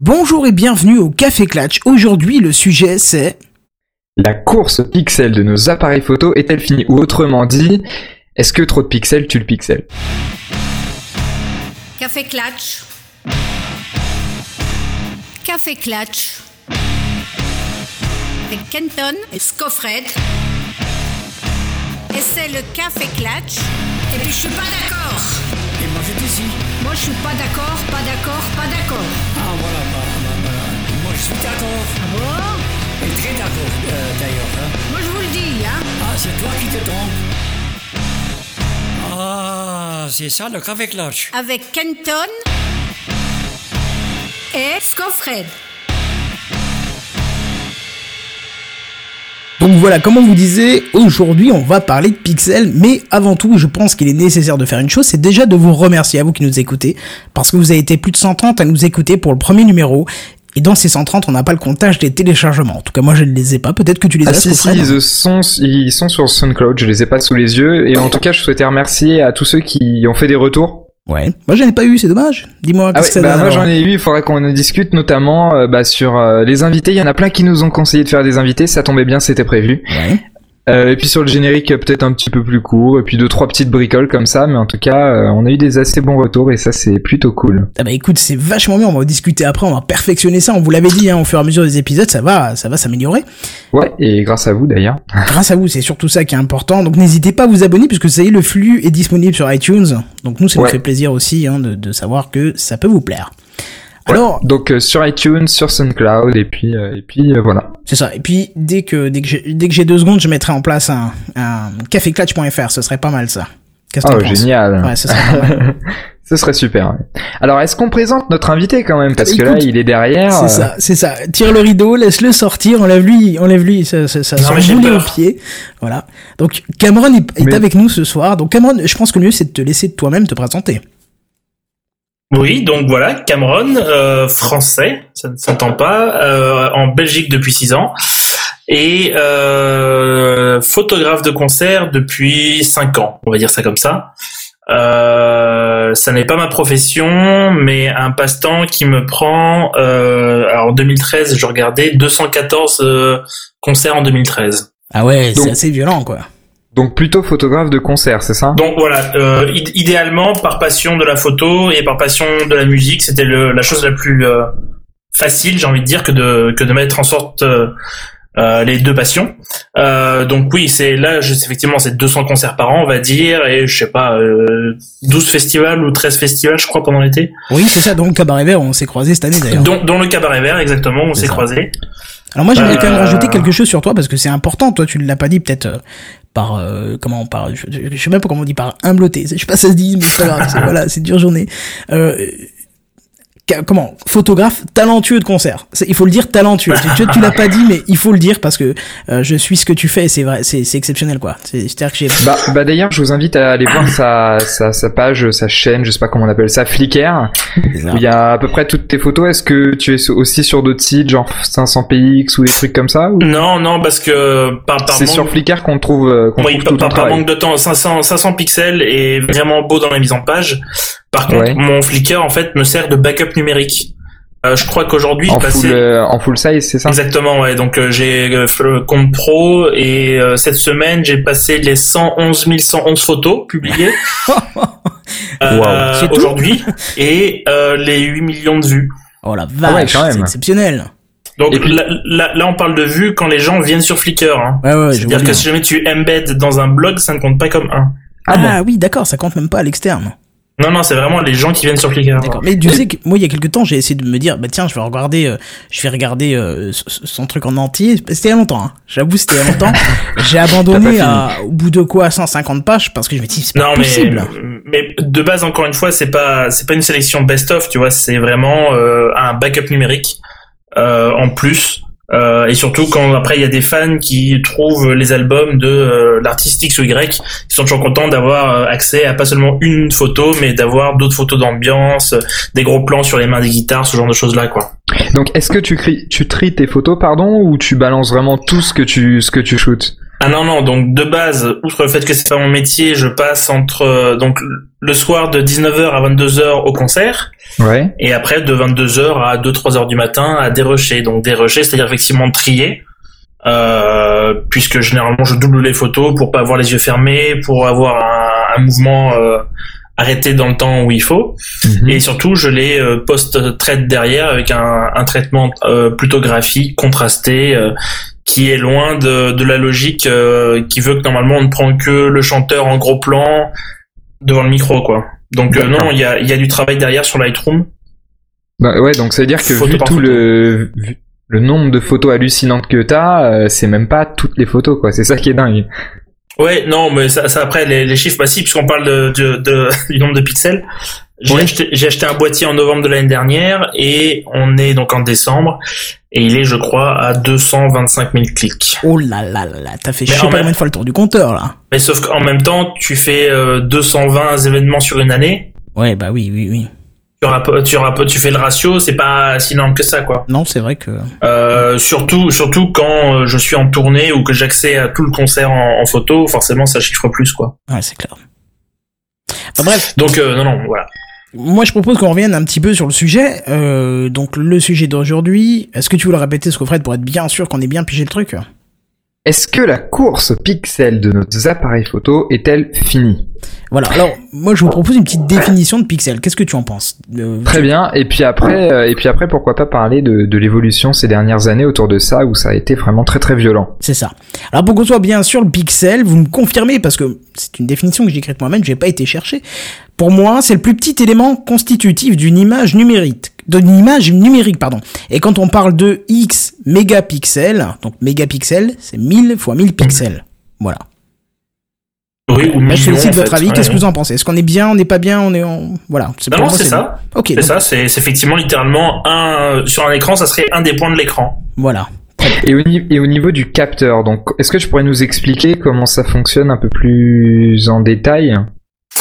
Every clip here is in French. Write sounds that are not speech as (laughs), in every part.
Bonjour et bienvenue au Café Clatch. Aujourd'hui, le sujet c'est... La course pixel de nos appareils photo est-elle finie? Ou autrement dit, est-ce que trop de pixels tue le pixel? Café Clatch. Café Clatch. Avec Kenton et Scoffred. Et c'est le Café Clatch. Et puis je suis pas d'accord. Et moi j'étais ici. Moi je suis pas d'accord, pas d'accord, pas d'accord. Suis d'accord. Bon, Et très d'accord euh, d'ailleurs. hein. moi je vous le dis, hein. Ah, c'est toi qui te trompes. Ah, c'est ça le café clutch. Avec Kenton et Scoffred. Donc voilà, comme on vous disait, aujourd'hui on va parler de pixels, mais avant tout, je pense qu'il est nécessaire de faire une chose, c'est déjà de vous remercier à vous qui nous écoutez, parce que vous avez été plus de 130 à nous écouter pour le premier numéro, et dans ces 130, on n'a pas le comptage des téléchargements. En tout cas, moi je ne les ai pas, peut-être que tu les Ah as, si, si, Scoffred ils sont, ils sont sur SoundCloud, je les ai pas sous les yeux, et en tout cas, je souhaitais remercier à tous ceux qui ont fait des retours. Ouais. Moi j'en ai pas eu, c'est dommage. Dis-moi, Ah ouais, bah moi j'en ai eu, il faudrait qu'on en discute notamment euh, bah, sur euh, les invités. Il y en a plein qui nous ont conseillé de faire des invités, ça tombait bien, c'était prévu. Ouais. Euh, et puis sur le générique peut-être un petit peu plus court, et puis deux trois petites bricoles comme ça, mais en tout cas euh, on a eu des assez bons retours et ça c'est plutôt cool. Ah bah écoute, c'est vachement bien, on va en discuter après, on va perfectionner ça, on vous l'avait dit, hein, au fur et à mesure des épisodes, ça va, ça va s'améliorer. Ouais, et grâce à vous d'ailleurs. (laughs) Grâce à vous, c'est surtout ça qui est important. Donc n'hésitez pas à vous abonner puisque ça y est, le flux est disponible sur iTunes. Donc nous, ça nous fait plaisir aussi hein, de, de savoir que ça peut vous plaire. Ouais. Alors, donc euh, sur iTunes, sur SoundCloud, et puis et puis euh, voilà. c'est ça. Et puis dès que dès que j'ai dès que j'ai deux secondes, je mettrai en place un, un caféclatch.fr. Ce serait pas mal ça. Qu'est-ce que Oh génial. Ouais, ce serait pas mal. (laughs) Ce serait super. Alors, est-ce qu'on présente notre invité quand même? Parce que là, Écoute, il est derrière. C'est euh, ça, c'est ça. Tire le rideau, laisse-le sortir, enlève-lui, enlève-lui, ça, ça, ça Non, bouler au pied. Voilà. Donc Cameron est, est Mais- avec nous ce soir. Donc Cameron, je pense que le mieux c'est de te laisser toi-même te présenter. Oui, donc voilà, Cameron, euh, français, ça ne s'entend pas, euh, en Belgique depuis six ans, et euh, photographe de concert depuis cinq ans, on va dire ça comme ça. Euh, ça n'est pas ma profession, mais un passe-temps qui me prend. Euh, alors en 2013, je regardais 214 euh, concerts en 2013. Ah ouais, c'est assez violent quoi. Donc plutôt photographe de concert, c'est ça? Donc voilà, euh, id- idéalement par passion de la photo et par passion de la musique, c'était la chose la plus euh, facile, j'ai envie de dire, que de que de mettre en sorte euh, euh, les deux passions. Euh, donc oui, c'est là, je- effectivement, c'est 200 concerts par an, on va dire, et je sais pas, euh, 12 festivals ou 13 festivals, je crois, pendant l'été. Oui, c'est ça. Donc Cabaret Vert, on s'est croisés cette année d'ailleurs. Dont, dont le cabaret vert, exactement, on s'est croisés. Alors moi, j'aimerais quand même Euh, rajouter quelque chose sur toi parce que c'est important. Toi, tu ne l'as pas dit peut-être euh, par euh, comment par je, je- je sais même pas comment on dit par humbleté. Je sais pas si ça se dit, mais c'est pas grave. (laughs) voilà, c'est une dure journée. Euh, comment photographe talentueux de concert. Il faut le dire talentueux. tu tu, tu l'as pas dit, mais il faut le dire parce que euh, je suis ce que tu fais. et C'est vrai, c'est exceptionnel quoi. C'est- C'est-à-dire que j'ai Bah, bah d'ailleurs, je vous invite à aller voir sa, sa, sa page, sa chaîne, je sais pas comment on appelle ça, Flickr, où il y a à peu près toutes tes photos. Est-ce que tu es aussi sur d'autres sites, genre 500px ou des trucs comme ça ou... Non, non, parce que par, par C'est manque- sur Flickr qu'on trouve, euh, qu'on Oui, trouve par, tout ton par- par manque de temps, 500, 500 pixels est vraiment beau dans la mise en page. Par contre, Ouais. mon Flickr en fait me sert de backup numérique. Euh, je crois qu'aujourd'hui, En passais euh, en full size, c'est ça? Exactement ouais. Donc euh, j'ai euh, le compte pro et euh, cette semaine j'ai passé les 111 111 photos publiées (laughs) euh, Wow. Aujourd'hui et euh, les 8 millions de vues. oh la Ah ouais, vache, quand même. c'est exceptionnel. Donc puis- là, là, là, on parle de vues quand les gens viennent sur Flickr. Hein. Ouais ouais, C'est-à-dire que si jamais tu embed dans un blog, ça ne compte pas comme un. Ah, oui, d'accord, ça compte même pas à l'externe. Non, non, c'est vraiment les gens qui viennent sur Flickr. D'accord. Mais tu sais que moi, il y a quelques temps, j'ai essayé de me dire, bah tiens, je vais regarder, euh, je vais regarder euh, son truc en entier. C'était il y a longtemps. Hein. J'avoue, c'était il y a longtemps. (laughs) j'ai abandonné à, au bout de quoi 150 pages parce que je me dis, c'est pas Non, mais, possible. mais de base, encore une fois, c'est pas, c'est pas une sélection best-of, tu vois, c'est vraiment euh, un backup numérique euh, en plus. Euh, et surtout quand après il y a des fans qui trouvent les albums de euh, l'artiste X ou Y, ils sont toujours contents d'avoir euh, accès à pas seulement une photo, mais d'avoir d'autres photos d'ambiance, euh, des gros plans sur les mains des guitares, ce genre de choses là, quoi. Donc, est-ce que tu, tu tries tes photos, pardon, ou tu balances vraiment tout ce que tu, ce que tu shootes Ah non non donc de base outre le fait que c'est pas mon métier je passe entre euh, donc le soir de 19h à 22h au concert Ouais. et après de 22h à 2-3 heures du matin à dérocher donc dérocher c'est-à-dire effectivement trier euh, puisque généralement je double les photos pour pas avoir les yeux fermés pour avoir un, un mouvement euh, arrêté dans le temps où il faut Mhm. et surtout je les euh, post-traite derrière avec un, un traitement euh, plutôt graphique contrasté euh, qui est loin de, de la logique euh, qui veut que normalement on ne prend que le chanteur en gros plan devant le micro quoi donc euh, non il y a, il y a du travail derrière sur Lightroom Bah ouais, donc ça veut dire que Photo vu tout photo. le vu le nombre de photos hallucinantes que t'as, euh, c'est même pas toutes les photos quoi. C'est ça qui est dingue. Ouais, non, mais ça, ça après les, les chiffres, bah si, puisqu'on parle de, de, de- (laughs) du nombre de pixels. J'ai Oui. acheté, acheté un boîtier en novembre de l'année dernière et on est donc en décembre et il est, je crois, à 225 000 clics. Oh là là là là, t'as fait Mais je sais en pas même- combien de fois le tour du compteur là. Mais sauf qu'en même temps, tu fais euh, 220 événements sur une année. Ouais, bah oui, oui, oui. Tu, rapp- tu, rapp- tu fais le ratio, c'est pas si énorme que ça, quoi. Non, c'est vrai que. Euh, surtout, surtout quand euh, je suis en tournée ou que j'accède à tout le concert en, en photo, forcément, ça chiffre plus, quoi. Ouais, c'est clair. Bref, Donc, euh, non, non, voilà. moi je propose qu'on revienne un petit peu sur le sujet. Euh, donc le sujet d'aujourd'hui, est-ce que tu veux le répéter, Scofred, pour être bien sûr qu'on ait bien pigé le truc? Est-ce que la course aux pixels de nos appareils photo est-elle finie? Voilà, alors moi je vous propose une petite définition de pixel. Qu'est-ce que tu en penses? Euh, Très bien. Et puis après, euh, et puis après, pourquoi pas parler de, de l'évolution ces dernières années autour de ça, où ça a été vraiment très très violent. C'est ça. Alors pour qu'on soit bien sûr le pixel, vous me confirmez parce que c'est une définition que j'ai écrite moi-même, j'ai pas été chercher. Pour moi, c'est le plus petit élément constitutif d'une image numérique, d'une image numérique, pardon. Et quand on parle de X mégapixels, donc mégapixels, c'est 1000 fois 1000 pixels. Voilà. Oui, ou je sollicite votre fait. avis. Ouais. Qu'est-ce que vous en pensez? Est-ce qu'on est bien On n'est pas bien On est en voilà. C'est Non, non, c'est bon. ça. Ok. C'est donc, ça, c'est effectivement littéralement un sur un écran, ça serait un des points de l'écran. Voilà. Et au, et au niveau du capteur, donc, est-ce que tu pourrais nous expliquer comment ça fonctionne un peu plus en détail?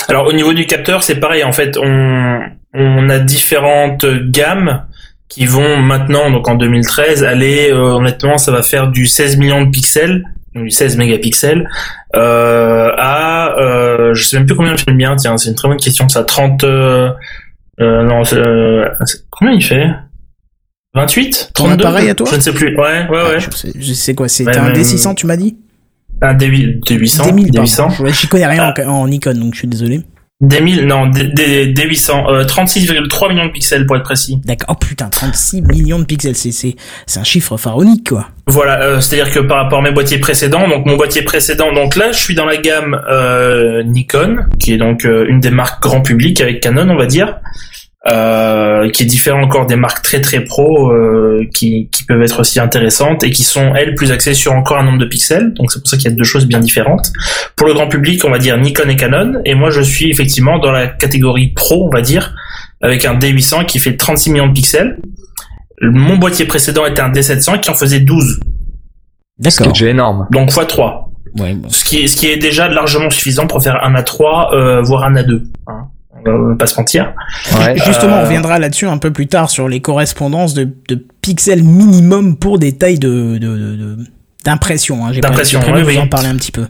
Alors au niveau du capteur, c'est pareil. En fait, on on a différentes gammes qui vont maintenant, donc en 2013, aller euh, honnêtement, ça va faire du 16 millions de pixels, donc du 16 mégapixels, euh, à euh, je sais même plus combien il fait le mien. Tiens, c'est une très bonne question. Ça 30 euh, euh, non, euh, combien il fait? 28 Ton 32 appareil à toi? Je ne sais plus. Ouais, ouais, ouais. Je sais, je sais quoi. C'est Ouais, un même- D600, tu m'as dit? Un D8, D800. D1000, D800. pardon. Ouais, J'y connais rien en, en Nikon, donc je suis désolé. Des 1000, non, des, des, des 800, euh, 36,3 millions de pixels pour être précis. D'accord. Oh putain, 36 millions de pixels, c'est c'est c'est un chiffre pharaonique quoi. Voilà, euh, c'est-à-dire que par rapport à mes boîtiers précédents, donc mon boîtier précédent, donc là je suis dans la gamme euh, Nikon, qui est donc euh, une des marques grand public avec Canon, on va dire, euh, qui est différent encore des marques très très pro, euh, qui, qui peuvent être aussi intéressantes et qui sont elles plus axées sur encore un nombre de pixels. Donc c'est pour ça qu'il y a deux choses bien différentes. Pour le grand public, on va dire Nikon et Canon, et moi je suis effectivement dans la catégorie pro, on va dire, avec un D800 qui fait 36 millions de pixels. Mon boîtier précédent était un D700 qui en faisait 12. Ce qui est D'accord. déjà énorme. Donc x3. Ouais, bon. Ce qui est, ce qui est déjà largement suffisant pour faire un à3, euh, voire un à 2. Hein. On va pas se mentir. Ouais. Justement, Euh, on reviendra là-dessus un peu plus tard sur les correspondances de, de pixels minimum pour des tailles de de- de- de- d'impression. Hein. J'ai pas- D'impression, oui, de vous oui. en parler un petit peu.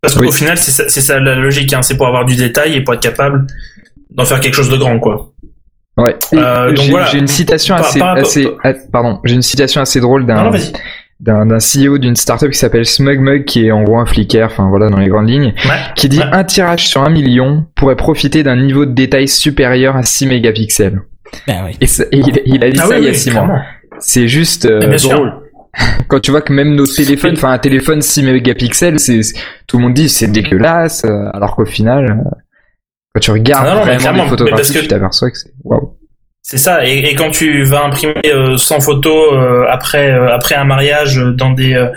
Parce Oui. qu'au final, c'est ça, la logique. Hein. C'est pour avoir du détail et pour être capable d'en faire quelque chose de grand, quoi. Ouais. Euh, donc j'ai voilà. j'ai une citation Par- assez, par rapport- assez, ah, pardon, j'ai une citation assez drôle Non, d'un non, vas-y. D'un d'un CEO d'une startup qui s'appelle SmugMug, qui est en gros un flicker, enfin voilà dans les grandes lignes, Ouais. qui dit Ouais. un tirage sur un million pourrait profiter d'un niveau de détail supérieur à 6 mégapixels. Ben oui. Et, ça- et il, il a dit Ah ça oui, il y a oui, 6 mois. C'est juste euh, sûr. drôle. (laughs) Quand tu vois que même nos téléphones, enfin un téléphone 6 mégapixels, c'est tout le monde dit c'est dégueulasse, euh, alors qu'au final, euh, quand tu regardes Ah non, vraiment les photographies, tu t'aperçois que c'est waouh. C'est ça. Et, et quand tu vas imprimer euh, 100 photos euh, après euh, après un mariage dans des euh,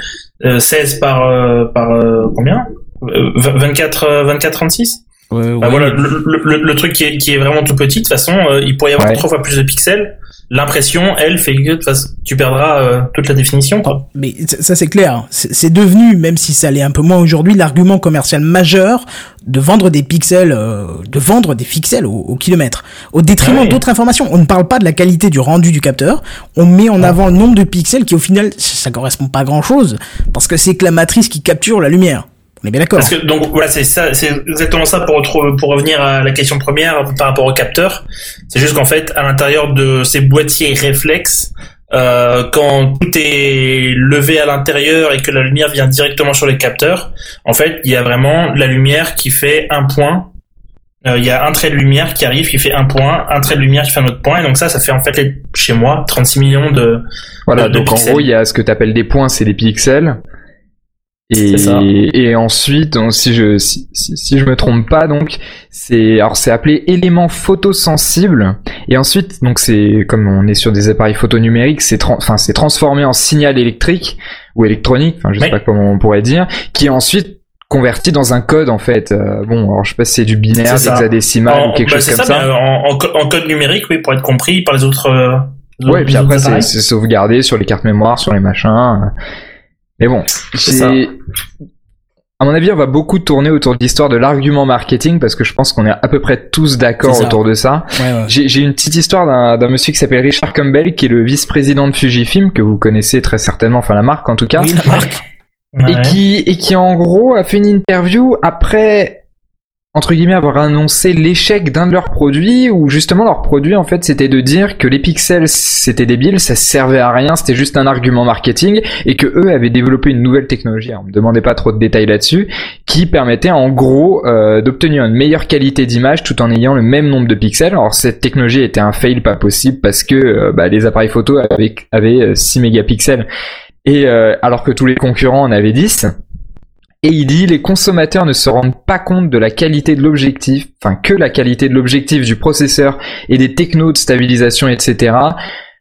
euh, 16 par euh, par euh, combien? Euh, 24 euh, 24 36 Ouais, Bah ouais. voilà, le, le- le- le truc qui est, qui est vraiment tout petit, de toute façon, euh, il pourrait y avoir Ouais. trois fois plus de pixels. L'impression, elle, fait que de toute façon, tu perdras euh, toute la définition. Quoi. Mais ça, ça, c'est clair, c'est c'est devenu, même si ça l'est un peu moins aujourd'hui, l'argument commercial majeur de vendre des pixels, euh, de vendre des pixels au, au kilomètre, au détriment Ouais. d'autres informations. On ne parle pas de la qualité du rendu du capteur, on met en avant le nombre de pixels qui au final, ça correspond pas à grand chose, parce que c'est que la matrice qui capture la lumière. On est bien d'accord. Parce que donc voilà, c'est ça, c'est exactement ça pour pour revenir à la question première par rapport au capteur. C'est juste qu'en fait, à l'intérieur de ces boîtiers réflexes, euh, quand tout est levé à l'intérieur et que la lumière vient directement sur les capteurs, en fait, il y a vraiment la lumière qui fait un point. Euh, Il y a un trait de lumière qui arrive, qui fait un point, un trait de lumière qui fait un autre point, et donc ça, ça fait en fait les- chez moi 36 millions de. Voilà, de donc en pixels. gros, il y a ce que tu appelles des points, c'est des pixels. Et, ça. et ensuite, donc, si je si, si, si je me trompe pas, donc c'est alors c'est appelé élément photosensible. Et ensuite, donc c'est comme on est sur des appareils photo numériques, c'est enfin c'est transformé en signal électrique ou électronique, enfin je sais Oui. pas comment on pourrait dire, qui est ensuite converti dans un code en fait. Euh, bon, alors je sais pas si c'est du binaire, En- ou quelque bah, chose comme ça, ça. mais en, en co- en code numérique, oui, pour être compris par les autres. euh, les Ouais, autres- et puis après c'est sauvegardé sur les cartes mémoire, sur les machins. Mais bon, c'est à mon avis, on va beaucoup tourner autour de l'histoire de l'argument marketing parce que je pense qu'on est à peu près tous d'accord autour de ça. Ouais, ouais. J'ai une petite histoire d'un d'un monsieur qui s'appelle Richard Campbell, qui est le vice-président de Fujifilm, que vous connaissez très certainement, enfin la marque en tout cas, Oui, la marque. et Ouais. qui et qui en gros a fait une interview après entre guillemets avoir annoncé l'échec d'un de leurs produits où justement leur produit en fait c'était de dire que les pixels c'était débile, ça servait à rien, c'était juste un argument marketing et que eux avaient développé une nouvelle technologie. Alors, on me demandait pas trop de détails là-dessus qui permettait en gros euh, d'obtenir une meilleure qualité d'image tout en ayant le même nombre de pixels. Alors cette technologie était un fail pas possible parce que euh, bah, les appareils photo avaient, avaient euh, 6 mégapixels et euh, alors que tous les concurrents en avaient 10. Et il dit les consommateurs ne se rendent pas compte de la qualité de l'objectif, enfin que la qualité de l'objectif du processeur et des technos de stabilisation, etc.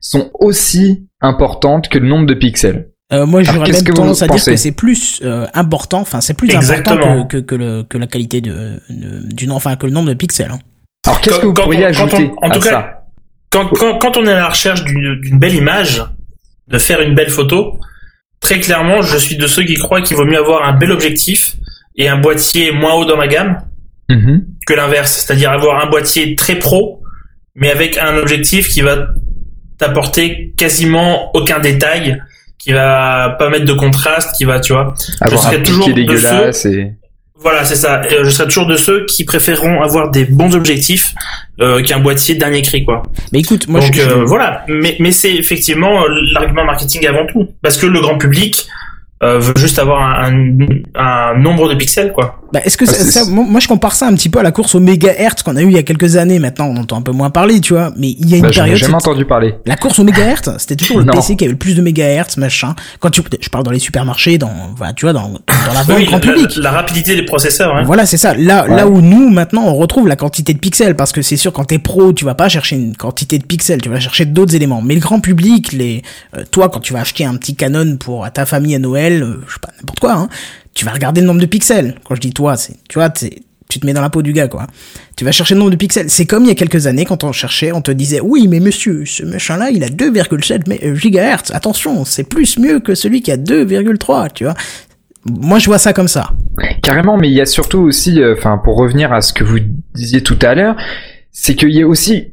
sont aussi importantes que le nombre de pixels. Euh, moi, j'aurais même que tendance à dire que c'est plus euh, important, enfin, c'est plus Exactement. important que, que, que, le, que la qualité de, de- du nom, enfin, que le nombre de pixels. hein. Alors qu'est-ce que vous pourriez on- ajouter on- en à tout cas, ça? quand, quand, quand on est à la recherche d'une d'une belle image, de faire une belle photo, très clairement, je suis de ceux qui croient qu'il vaut mieux avoir un bel objectif et un boîtier moins haut dans ma gamme Mhm. que l'inverse, c'est-à-dire avoir un boîtier très pro, mais avec un objectif qui va t'apporter quasiment aucun détail, qui va pas mettre de contraste, qui va, tu vois. Avoir serais un toujours de dégueulasse et Voilà, c'est ça. Euh, Je serai toujours de ceux qui préféreront avoir des bons objectifs euh, qu'un boîtier dernier cri, quoi. Mais écoute, moi, Donc je, euh, voilà, mais, mais c'est effectivement euh, l'argument marketing avant tout, parce que le grand public euh, veut juste avoir un, un, un nombre de pixels, quoi. Bah, est-ce que Ah, ça, c'est- ça- moi moi, je compare ça un petit peu à la course au mégahertz qu'on a eu il y a quelques années. Maintenant on entend un peu moins parler, tu vois. Mais il y a une bah, période, jamais c'était- entendu parler. la course au mégahertz, c'était toujours le Non. PC qui avait le plus de mégahertz, machin. Quand tu, je parle dans les supermarchés, dans, voilà, tu vois, dans, dans la vente Oui, grand la, public. la- la rapidité des processeurs, hein. Voilà, c'est ça. Là, Ouais. là où nous, maintenant, on retrouve la quantité de pixels, parce que c'est sûr, quand t'es pro, tu vas pas chercher une quantité de pixels, tu vas chercher d'autres éléments. Mais le grand public, les, euh, toi, quand tu vas acheter un petit Canon pour à ta famille à Noël, euh, je sais pas, n'importe quoi, hein, tu vas regarder le nombre de pixels. Quand je dis toi, c'est, tu vois, tu te mets dans la peau du gars, quoi. Tu vas chercher le nombre de pixels. C'est comme il y a quelques années, quand on cherchait, on te disait, oui, mais monsieur, ce machin-là, il a 2,7 mé- euh, gigahertz. Attention, c'est plus mieux que celui qui a 2,3, tu vois. Moi, je vois ça comme ça. Carrément, mais il y a surtout aussi, euh, enfin, pour revenir à ce que vous disiez tout à l'heure, c'est qu'il y a aussi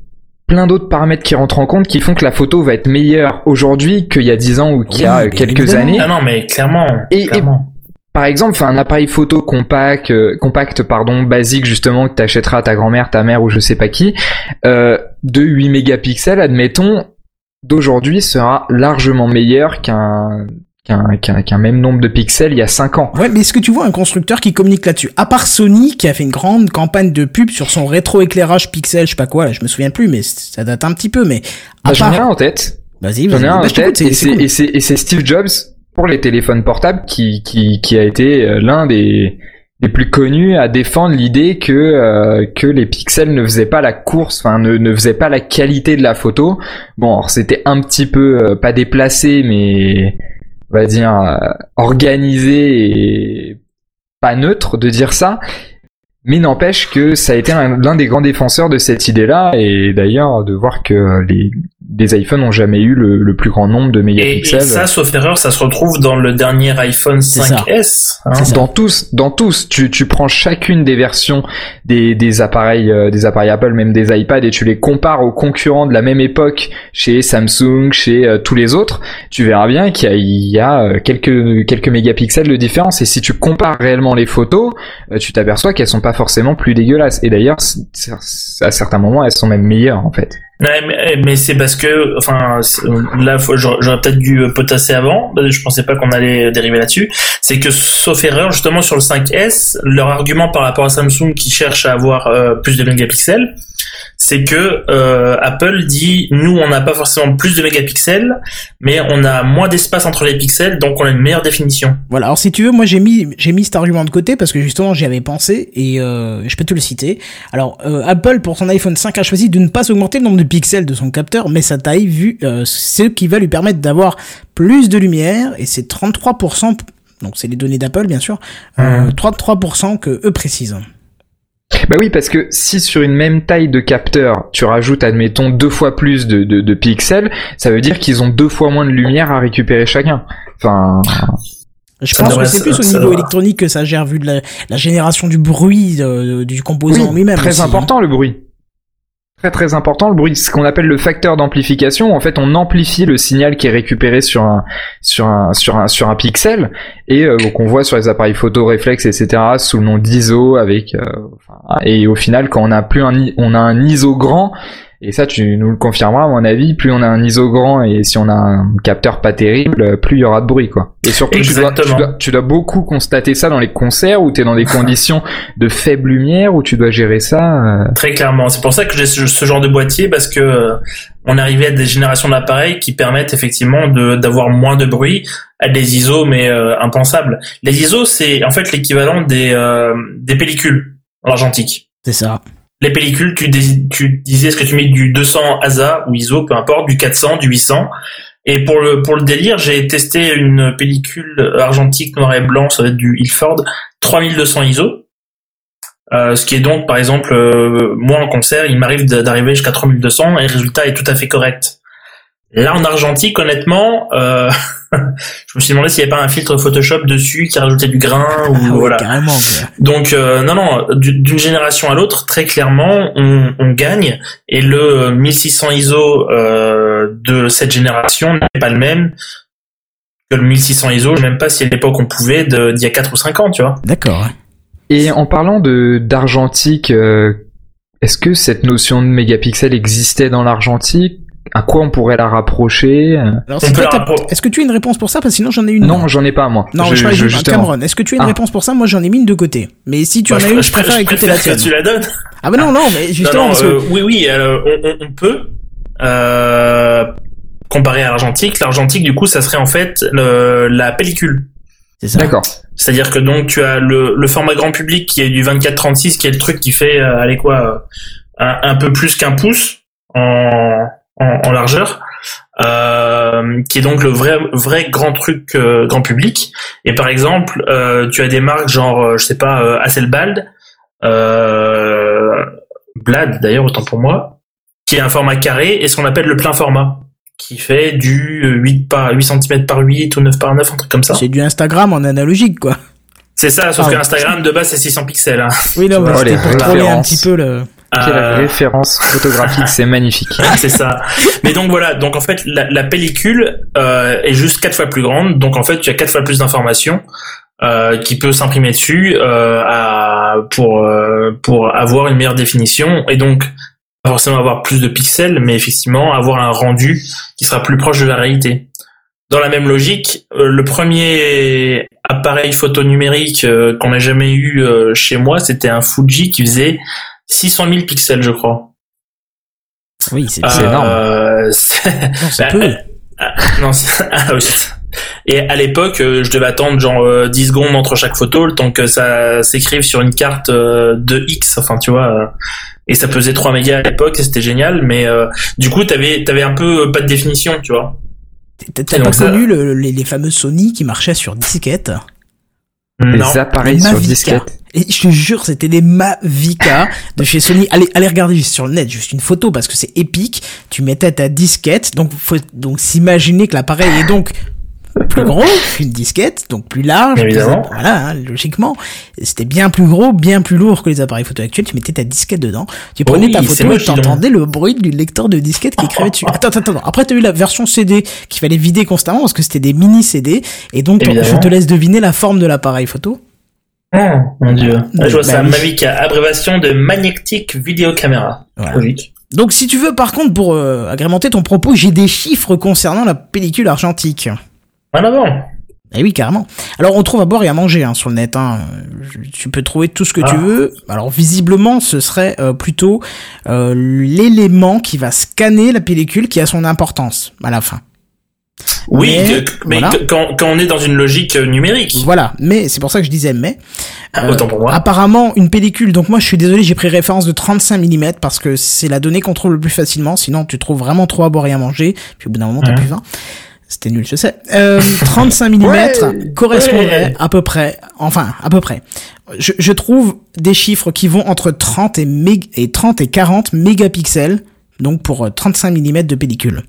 plein d'autres paramètres qui rentrent en compte qui font que la photo va être meilleure aujourd'hui qu'il y a 10 ans ou qu'il y a Oui, euh, quelques évidemment. années. Ah non, mais clairement. Et- clairement. Par exemple, enfin, un appareil photo compact, euh, compact, pardon, basique justement que t'achèteras à ta grand-mère, ta mère ou je sais pas qui, euh, de 8 mégapixels, admettons, d'aujourd'hui sera largement meilleur qu'un qu'un qu'un qu'un même nombre de pixels il y a 5 ans. Ouais, mais est-ce que tu vois un constructeur qui communique là-dessus? À part Sony, qui a fait une grande campagne de pub sur son rétroéclairage pixel, je sais pas quoi, là, je me souviens plus, mais ça date un petit peu, mais à Bah, J'en ai un en tête. Vas-y, J'en vas-y, ai un bah, en t'écoute, tête et c'est cool. Steve Jobs pour les téléphones portables qui qui qui a été euh, l'un des plus connus à défendre l'idée que euh, que les pixels ne faisaient pas la course, enfin ne faisaient pas la qualité de la photo. Bon, c'était un petit peu euh, pas déplacé mais on va dire organisé et pas neutre de dire ça. Mais n'empêche que ça a été un- l'un des grands défenseurs de cette idée-là, et d'ailleurs de voir que les, les iPhones n'ont jamais eu le, le plus grand nombre de mégapixels. et ça, sauf erreur, ça se retrouve dans le dernier iPhone C'est ça. 5S. hein. Dans tous, dans tous, tu, tu prends chacune des versions des, des appareils, euh, des appareils Apple, même des iPads, et tu les compares aux concurrents de la même époque chez Samsung, chez euh, tous les autres, tu verras bien qu'il y a, il y a euh, quelques quelques mégapixels de différence. Et si tu compares réellement les photos, euh, tu t'aperçois qu'elles sont pas forcément plus dégueulasses. Et d'ailleurs, à certains moments, elles sont même meilleures en fait. Ouais, mais, mais c'est parce que, enfin, là, j'aurais peut-être dû euh, potasser avant. Je pensais pas qu'on allait dériver là-dessus. C'est que, sauf erreur, justement sur le 5S, leur argument par rapport à Samsung qui cherche à avoir euh, plus de mégapixels, c'est que euh, Apple dit, nous, on n'a pas forcément plus de mégapixels, mais on a moins d'espace entre les pixels, donc on a une meilleure définition. Voilà. Alors si tu veux, moi j'ai mis j'ai mis cet argument de côté parce que justement j'y avais pensé et euh, je peux te le citer. Alors euh, Apple pour son iPhone 5 a choisi de ne pas augmenter le nombre de pixels de son capteur, mais sa taille vu euh, ce qui va lui permettre d'avoir plus de lumière et c'est 33%. Donc c'est les données d'Apple bien sûr. Euh, 33% que eux précisent. Bah oui, parce que si sur une même taille de capteur, tu rajoutes, admettons, deux fois plus de, de, de pixels, ça veut dire qu'ils ont deux fois moins de lumière à récupérer chacun. Enfin, Je Ça pense devrait- que c'est plus au niveau devrait. électronique que ça gère vu de la, la génération du bruit euh, du composant oui, lui-même. très aussi, hein. important le bruit. Très très important le bruit, ce qu'on appelle le facteur d'amplification. En fait, on amplifie le signal qui est récupéré sur un sur un sur un sur un pixel et euh, qu'on voit sur les appareils photo réflexes etc. sous le nom d'ISO avec euh, et au final quand on a plus un on a un ISO grand et ça tu nous le confirmeras à mon avis plus on a un ISO grand et si on a un capteur pas terrible plus il y aura de bruit quoi. Et surtout tu dois, tu dois tu dois beaucoup constater ça dans les concerts où tu es dans des (laughs) conditions de faible lumière où tu dois gérer ça. euh, Très clairement. C'est pour ça que j'ai ce, genre de boîtier parce que euh, on est arrivé à des générations d'appareils qui permettent effectivement de d'avoir moins de bruit à des ISO mais euh, impensables. Les ISO c'est en fait l'équivalent des euh, des pellicules argentiques. C'est ça. Les pellicules, tu, tu disais est-ce que tu mets du 200 ASA ou ISO, peu importe, du 400, du 800. Et pour le pour le délire, j'ai testé une pellicule argentique noir et blanc, ça va être du Ilford, 3200 ISO. Euh, ce qui est donc, par exemple, euh, moi en concert, il m'arrive d'a- d'arriver jusqu'à 3200 et le résultat est tout à fait correct. Là, en argentique, honnêtement, euh, (laughs) je me suis demandé s'il n'y avait pas un filtre Photoshop dessus qui rajoutait du grain ou Ah ouais, voilà. carrément. quoi. Donc euh, non non, du- d'une génération à l'autre, très clairement, on, on gagne et le euh, 1600 ISO euh, de cette génération n'est pas le même que le 1600 ISO. Je sais même pas si à l'époque on pouvait d'il y a 4 ou 5 ans, tu vois. D'accord. ouais. Et en parlant de d'argentique, euh, est-ce que cette notion de mégapixel existait dans l'argentique À quoi on pourrait la rapprocher Euh, rappro- est-ce que tu as une réponse pour ça? Parce que sinon j'en ai une. Non, j'en ai pas moi. Non, je, je, je. Cameron, est-ce que tu as une Ah. réponse pour ça? Moi j'en ai mis une de côté. Mais si tu en Moi, as une, je préfère écouter la tienne. que tu la donnes. Ah bah non, non, mais justement, non, non, parce que... euh, oui, oui, euh, on, on- on peut. Euh, comparé à l'argentique, l'argentique du coup, ça serait en fait le- la pellicule. C'est ça. D'accord. C'est-à-dire que donc tu as le, le format grand public qui est du 24-36, qui est le truc qui fait, euh, allez quoi, euh, un, un peu plus qu'un pouce en, en, en largeur, euh, qui est donc le vrai vrai grand truc euh, grand public. Et par exemple, euh, tu as des marques genre, euh, je sais pas, euh, Hasselblad, euh, Blad d'ailleurs autant pour moi, qui est un format carré et ce qu'on appelle le plein format, qui fait du 8 par 8 cm par 8 ou 9 par 9, un truc comme ça. C'est du Instagram en analogique, quoi. C'est ça, sauf Ah que. Instagram de base c'est 600 pixels. Hein. Oui, non, mais Oh, c'était pour troller un petit peu le... Quelle Euh, référence photographique, c'est magnifique. c'est ça. Mais donc voilà, donc en fait la, la pellicule euh, est juste quatre fois plus grande, donc en fait tu as quatre fois plus d'informations euh, qui peut s'imprimer dessus euh, à, pour euh, pour avoir une meilleure définition et donc pas forcément avoir plus de pixels, mais effectivement avoir un rendu qui sera plus proche de la réalité. Dans la même logique, euh, le premier appareil photo numérique euh, qu'on a jamais eu euh, chez moi, c'était un Fuji qui faisait 600 000 pixels, je crois. Oui, c'est... Énorme. Euh, (laughs) c'est- Non, c'est bah, peu. non, c'est- (laughs) ah, oui. Et à l'époque, euh, je devais attendre genre euh, 10 secondes entre chaque photo, le temps que ça s'écrive sur une carte euh, de X, enfin tu vois. euh, et ça pesait 3 mégas à l'époque, et c'était génial, mais euh, du coup, t'avais t'avais un peu euh, pas de définition, tu vois. T'as pas connu le- les, les fameux Sony qui marchaient sur disquette Les Non. appareils Les sur disquette. Et je te jure, c'était des Mavica de chez Sony. Allez, allez regarder juste sur le net, juste une photo parce que c'est épique. Tu mettais ta disquette, donc faut donc s'imaginer que l'appareil est donc plus gros qu'une disquette, donc plus large. plus- Évidemment. voilà, hein, logiquement. C'était bien plus gros, bien plus lourd que les appareils photo actuels. Tu mettais ta disquette dedans. Tu prenais oui, ta photo et t'entendais le bruit du lecteur de disquette qui écrivait dessus. (laughs) Attends, attends, attends. Après, t'as eu la version CD qu'il fallait vider constamment parce que c'était des mini CD. Et donc, je te laisse deviner la forme de l'appareil photo. Oh, mon dieu. Là, je vois Bah ça. Mavic, abréviation de Magnetic Video Camera. Voilà. Logique. Donc, si tu veux, par contre, pour euh, agrémenter ton propos, j'ai des chiffres concernant la pellicule argentique. En avant. Eh oui, carrément. Alors, on trouve à boire et à manger hein, sur le net. Hein. Tu peux trouver tout ce que tu Ah. veux. Alors, visiblement, ce serait euh, plutôt euh, l'élément qui va scanner la pellicule qui a son importance à la fin. Oui, Mais, que- mais voilà. que- quand, quand on est dans une logique euh, numérique. Voilà, mais c'est pour ça que je disais mais. Ah, Autant pour moi. Apparemment, une pellicule, donc moi je suis désolé, j'ai pris référence de 35 mm parce que c'est la donnée qu'on trouve le plus facilement, sinon tu trouves vraiment trop à boire et à manger, puis au bout d'un moment t'as Ouais. plus faim. C'était nul, je sais. Euh, (laughs) 35 mm Ouais. correspondrait Ouais. à peu près, enfin à peu près. Je, je trouve des chiffres qui vont entre 30 et, et 30 et 40 mégapixels, donc pour euh, 35 mm de pellicule.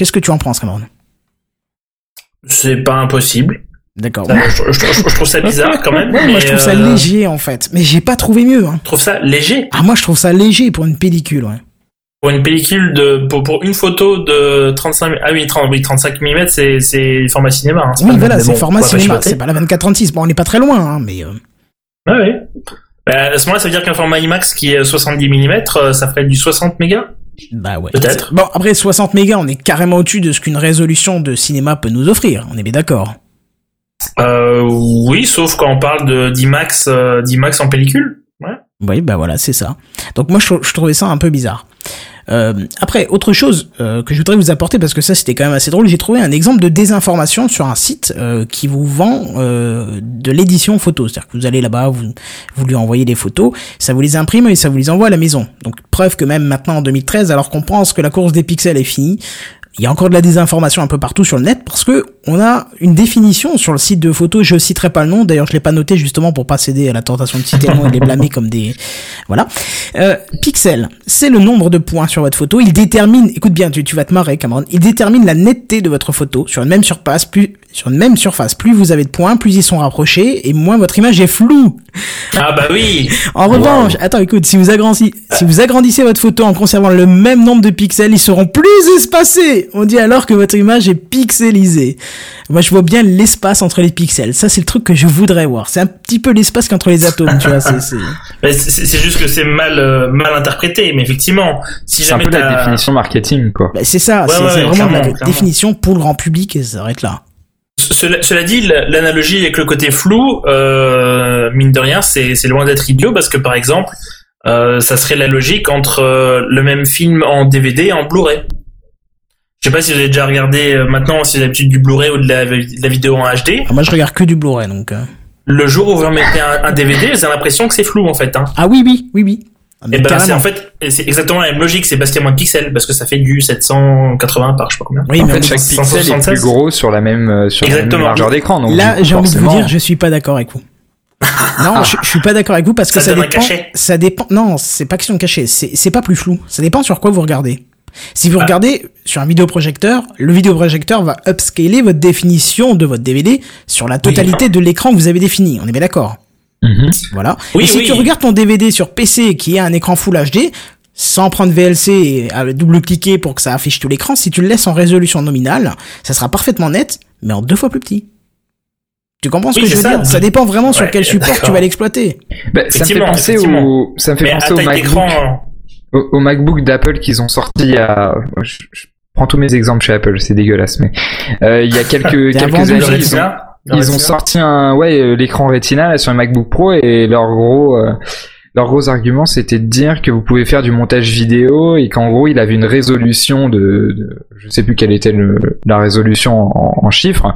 Qu'est-ce que tu en penses, Cameron? C'est pas impossible. D'accord. Je, je- je- je trouve ça bizarre quand même. Ouais, moi je trouve ça euh, léger en fait, mais j'ai pas trouvé mieux. Hein. Je trouve ça léger? Ah moi je trouve ça léger pour une pellicule. Ouais. Pour une pellicule de, pour, pour une photo de 35, ah oui, 30, oui, 35 mm, c'est, c'est format cinéma. Hein, Oui voilà, c'est bon, format cinéma, c'est pas la 24-36. Bon on n'est pas très loin, hein, mais euh, Ah oui. Bah, à ce moment-là, ça veut dire qu'un format IMAX qui est 70 mm, euh, ça ferait du 60 mégas? Bah ouais. Peut-être. Bon après 60 mégas, on est carrément au-dessus de ce qu'une résolution de cinéma peut nous offrir. On est bien d'accord. Euh, oui, sauf quand on parle de d'IMAX, euh, d'IMAX en pellicule. Ouais. Oui bah voilà, c'est ça. Donc moi je, je trouvais ça un peu bizarre. Euh, après, autre chose euh, que je voudrais vous apporter, parce que ça c'était quand même assez drôle, j'ai trouvé un exemple de désinformation sur un site euh, qui vous vend de l'édition photo. C'est-à-dire que vous allez là-bas, vous, vous lui envoyez des photos, ça vous les imprime et ça vous les envoie à la maison. Donc preuve que même maintenant en 2013, alors qu'on pense que la course des pixels est finie, il y a encore de la désinformation un peu partout sur le net parce que on a une définition sur le site de photos. Je citerai pas le nom. D'ailleurs, je l'ai pas noté justement pour pas céder à la tentation de citer le nom et les blâmer comme des voilà. Euh, pixel, c'est le nombre de points sur votre photo. Il détermine, écoute bien, tu, tu vas te marrer, Cameron. Il détermine la netteté de votre photo sur une même surface. Plus sur une même surface, plus vous avez de points, plus ils sont rapprochés et moins votre image est floue. Ah bah oui. (laughs) En revanche, attends, écoute, si vous agrandissez, si vous agrandissez votre photo en conservant le même nombre de pixels, ils seront plus espacés. On dit alors que votre image est pixelisée. Moi, je vois bien l'espace entre les pixels. Ça, c'est le truc que je voudrais voir. C'est un petit peu l'espace qu'entre les atomes, tu vois. C'est, c'est... (laughs) Mais c'est c'est juste que c'est mal, euh, mal interprété. Mais effectivement, si C'est un jamais peu la définition marketing, quoi. Bah, c'est ça. Ouais, c'est, ouais, c'est ouais, vraiment la clairement. définition pour le grand public et ça s'arrête là. Cela, cela dit, la- l'analogie avec le côté flou, euh, mine de rien, c'est loin d'être idiot parce que par exemple, euh, ça serait la logique entre euh, le même film en DVD et en Blu-ray. Je sais pas si vous avez déjà regardé maintenant, si vous avez l'habitude du Blu-ray ou de la, de la vidéo en HD. Ah, moi, je regarde que du Blu-ray, donc. Le jour où vous remettez un, un DVD, vous avez l'impression que c'est flou en fait. Hein. Ah oui, oui, oui, oui. Et ben c'est en fait, c'est exactement la même logique, c'est parce qu'il y a moins de pixels, parce que ça fait du 780 par je sais pas combien. Oui, En mais fait, chaque dans- pixel est 176. plus gros sur la même, euh, sur la même Exactement. largeur d'écran. Donc, Là, j'ai envie de vous dire, je suis pas d'accord avec vous. non, je, je suis pas d'accord avec vous parce que Ça dépend. Ça dépend. Non, c'est pas question de cachet. C'est c'est pas plus flou. Ça dépend sur quoi vous regardez. Si vous Ah. regardez sur un vidéoprojecteur, le vidéoprojecteur va upscaler votre définition de votre DVD sur la totalité de l'écran que vous avez défini. On est bien d'accord. Mhm. Voilà. Oui, et si oui. tu regardes ton DVD sur PC qui a un écran Full HD, sans prendre VLC et à double-cliquer pour que ça affiche tout l'écran, si tu le laisses en résolution nominale, ça sera parfaitement net, mais en deux fois plus petit. Tu comprends ce Oui, que je veux ça. dire? Ça dépend vraiment sur quel support tu vas l'exploiter. Bah, ça me fait penser au, ça me fait Mais à penser au MacBook, d'écran, au, au MacBook d'Apple qu'ils ont sorti il y a, je, je prends tous mes exemples chez Apple, c'est dégueulasse, mais, euh, il y a (laughs) quelques, quelques années, ils ont, Retina, ils ont sorti un, ouais, euh, l'écran Retina là, sur un MacBook Pro et leur gros, euh, leur gros argument c'était de dire que vous pouvez faire du montage vidéo et qu'en gros il avait une résolution de, de je sais plus quelle était le, la résolution en, en chiffres,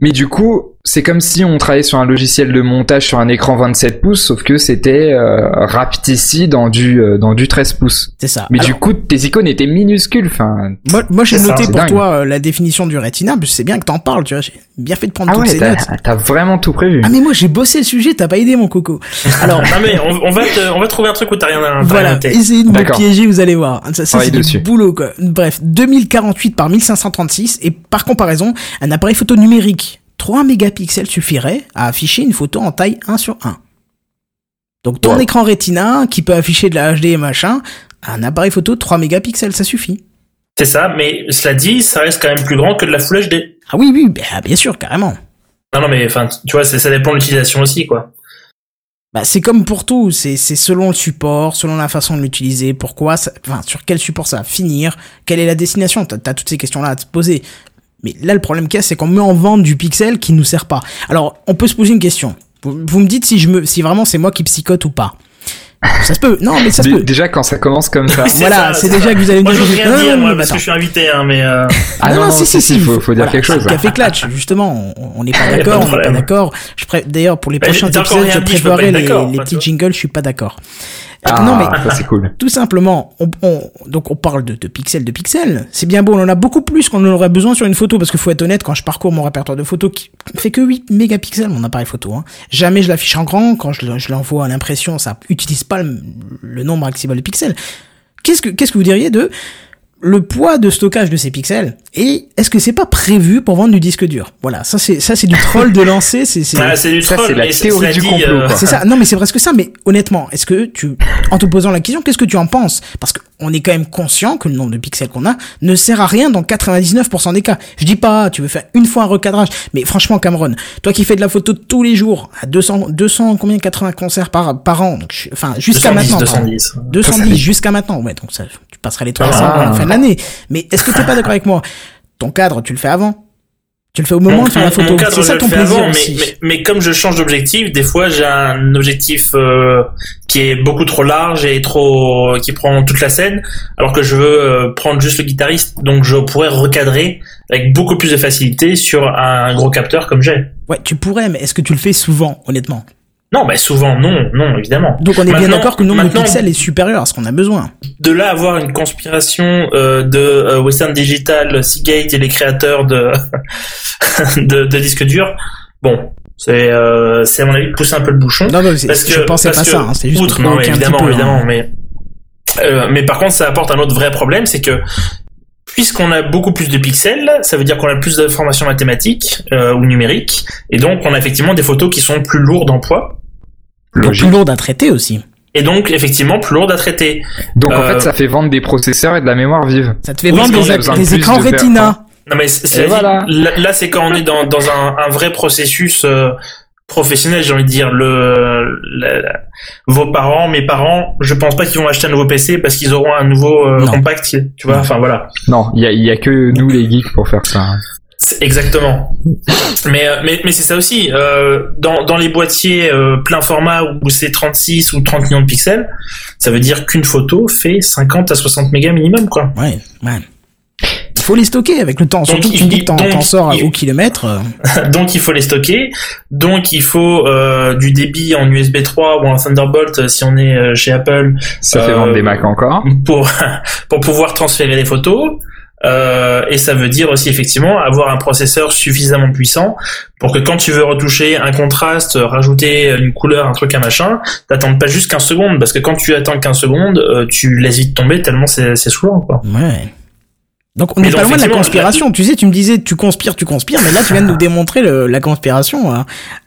mais du coup c'est comme si on travaillait sur un logiciel de montage sur un écran 27 pouces, sauf que c'était euh, rapetissé dans du euh, dans du 13 pouces. C'est ça. Mais Alors, du coup, tes icônes étaient minuscules. Enfin, moi, moi j'ai ça, noté pour dingue. toi euh, la définition du Retina, parce que c'est bien que t'en parles, tu vois. J'ai bien fait de prendre ah toutes ouais, ces t'as notes. t'as vraiment tout prévu. Ah mais moi j'ai bossé le sujet, t'as pas aidé mon coco. Alors Non mais on, on va te, on va trouver un truc où t'as rien à voilà, essayez de me piéger, vous allez voir. Ça, ça c'est du dessus. boulot quoi. Bref, 2048 par 1536 et par comparaison, un appareil photo numérique 3 mégapixels suffirait à afficher une photo en taille 1 sur 1. Donc ton Wow. écran Retina qui peut afficher de la HD et machin, un appareil photo de 3 mégapixels, ça suffit. C'est ça, mais cela dit, ça reste quand même plus grand que de la Full HD. Ah oui oui, bah, bien sûr, carrément. Non non mais enfin, tu vois, ça dépend de l'utilisation aussi quoi. Bah, c'est comme pour tout, c'est selon le support, selon la façon de l'utiliser, pourquoi, enfin sur quel support ça va finir, quelle est la destination, t'as as toutes ces questions-là à te poser. Mais là, le problème qu'il y a, c'est qu'on met en vente du pixel qui nous sert pas. Alors, on peut se poser une question. Vous, vous me dites si je me, si vraiment c'est moi qui psychote ou pas. Ça se peut. Non, mais ça se peut. Déjà quand ça commence comme ça. (laughs) Voilà, c'est déjà ça. que vous allez me Moi je dire. veux rien Non, dire moi parce que je suis invité hein, mais euh... Ah non, non, si, si, faut, faut dire Voilà, quelque chose. Café Clatch, justement, on- n'est pas d'accord, on n'est pas d'accord. Je pré- D'ailleurs, pour les Bah, prochains épisodes, je préparerai les, les petits jingles, je suis pas d'accord. Ah, non, mais ça c'est cool. tout simplement, on, on- donc on parle de, de pixels de pixels. C'est bien beau, on en a beaucoup plus qu'on en aurait besoin sur une photo, parce qu'il faut être honnête, quand je parcours mon répertoire de photos qui fait que 8 mégapixels, mon appareil photo, hein, jamais je l'affiche en grand, quand je, je l'envoie à l'impression, ça utilise pas le, le nombre maximal de pixels. Qu'est-ce que, qu'est-ce que vous diriez de le poids de stockage de ces pixels et est-ce que c'est pas prévu pour vendre du disque dur? Voilà, ça c'est ça c'est du troll de lancer, c'est c'est (laughs) Ah, c'est du Ça, troll, c'est la mais théorie du complot, euh, c'est ça. Non, mais c'est presque ça. Mais honnêtement, est-ce que tu, en te posant la question, qu'est-ce que tu en penses? Parce qu'on est quand même conscient que le nombre de pixels qu'on a ne sert à rien dans 99% des cas. Je dis pas, tu veux faire une fois un recadrage, mais franchement, Cameron, toi qui fais de la photo tous les jours à 200, 200 combien 80 concerts par par an, donc enfin jusqu'à 210, maintenant. pardon. 210. 210 jusqu'à maintenant, ouais, donc ça, tu passeras les 300 Ah. De l'année. Mais est-ce que t'es pas d'accord avec moi? Ton cadre, tu le fais avant Tu le fais au moment de faire la photo. C'est ça ton plaisir avant, mais, aussi. mais, mais comme je change d'objectif, des fois j'ai un objectif euh, qui est beaucoup trop large et trop qui prend toute la scène, alors que je veux euh, prendre juste le guitariste, donc je pourrais recadrer avec beaucoup plus de facilité sur un gros capteur comme j'ai. Ouais, tu pourrais, mais est-ce que tu le fais souvent, honnêtement? Non, bah souvent non, non évidemment. Donc on est bien d'accord que le nombre de pixels est supérieur à ce qu'on a besoin. De là à avoir une conspiration euh, de euh, Western Digital, Seagate et les créateurs de (laughs) de, de disques durs, bon, c'est euh, c'est à mon avis de pousser un peu le bouchon. Non, non, c'est- Parce que, je pensais parce pas que, ça, hein, c'est juste outre, non, mais évidemment, peu, évidemment, hein. mais mais par contre, ça apporte un autre vrai problème, c'est que puisqu'on a beaucoup plus de pixels, ça veut dire qu'on a plus d'informations mathématiques euh, ou numériques, et donc on a effectivement des photos qui sont plus lourdes en poids, Donc plus lourd à traiter aussi. et donc effectivement plus lourdes à traiter. Donc en Euh, fait, ça fait vendre des processeurs et de la mémoire vive. Ça te fait Oui, vendre des, écrans de Retina. Non mais c'est- voilà. là, c'est quand on est dans, dans un, un vrai processus euh, professionnel, j'ai envie de dire le, la- la- vos parents, mes parents, je pense pas qu'ils vont acheter un nouveau PC parce qu'ils auront un nouveau euh, compact, tu vois. Non. Enfin voilà. Non, il y a, y a que nous les geeks pour faire ça. Exactement. Mais euh, mais mais c'est ça aussi. Euh, dans dans les boîtiers euh, plein format où c'est 36 ou 30 millions de pixels, ça veut dire qu'une photo fait 50 à 60 mégas minimum quoi. Ouais, ouais. Il faut les stocker avec le temps. Surtout que tu me dis que t'en donc, sors il- au kilomètre. euh, (laughs) donc il faut les stocker. Donc il faut euh, du débit en USB 3 ou en Thunderbolt euh, si on est chez Apple Ça fait vendre des Mac encore. pour (laughs) pour pouvoir transférer les photos. Euh, et ça veut dire aussi effectivement avoir un processeur suffisamment puissant pour que quand tu veux retoucher un contraste, rajouter une couleur, un truc, un machin, t'attendes pas juste 15 secondes parce que quand tu attends 15 secondes, euh, tu laisses vite tomber tellement c'est c'est saoulant quoi. Ouais. Donc on Mais n'est pas loin de la conspiration. Tu sais, tu me disais tu conspires, tu conspires, mais là tu viens de nous démontrer le- la conspiration euh,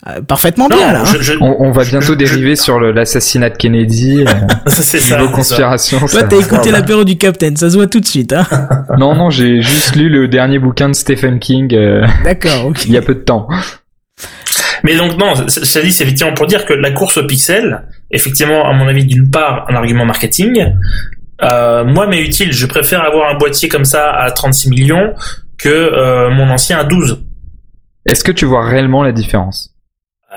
euh, parfaitement bien. là, hein. je, je- On, on va bientôt dériver sur le- l'assassinat de Kennedy, euh, (laughs) c'est ça. niveau c'est ça. conspiration. Toi t'as écouté l'apéro du Capitaine, ça se voit tout de suite. Hein (laughs) Non, non, j'ai juste lu le dernier bouquin de Stephen King euh, (laughs) D'accord, ok. il y a peu de temps. Mais donc non, ça dit c'est effectivement pour dire que la course au pixel, effectivement, à mon avis, d'une part, un argument marketing. Euh, moi, mais utile, je préfère avoir un boîtier comme ça à 36 millions que euh, mon ancien à 12. Est-ce que tu vois réellement la différence?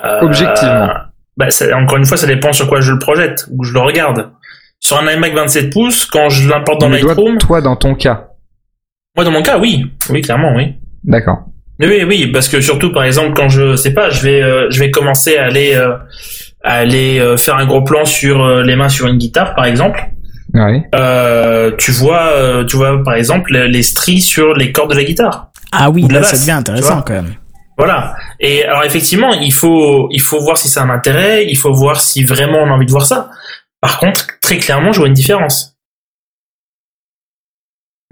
Euh, Objectivement. Bah, ça- encore une fois, ça dépend sur quoi je le projette ou je le regarde. Sur un iMac 27 pouces, quand je l'importe dans Lightroom, toi, dans ton cas. moi dans mon cas, oui, oui, clairement, oui. D'accord. Oui, oui, parce que surtout, par exemple, quand je sais pas, je vais, euh, je vais commencer à aller, euh, à aller euh, faire un gros plan sur euh, les mains sur une guitare, par exemple. Ouais. Euh, tu vois, euh, tu vois, par exemple, les, stries sur les cordes de la guitare. Ah oui, là, ça devient intéressant quand même. Voilà. Et alors effectivement, il faut, il faut voir si ça a un intérêt, il faut voir si vraiment on a envie de voir ça. Par contre, très clairement, je vois une différence.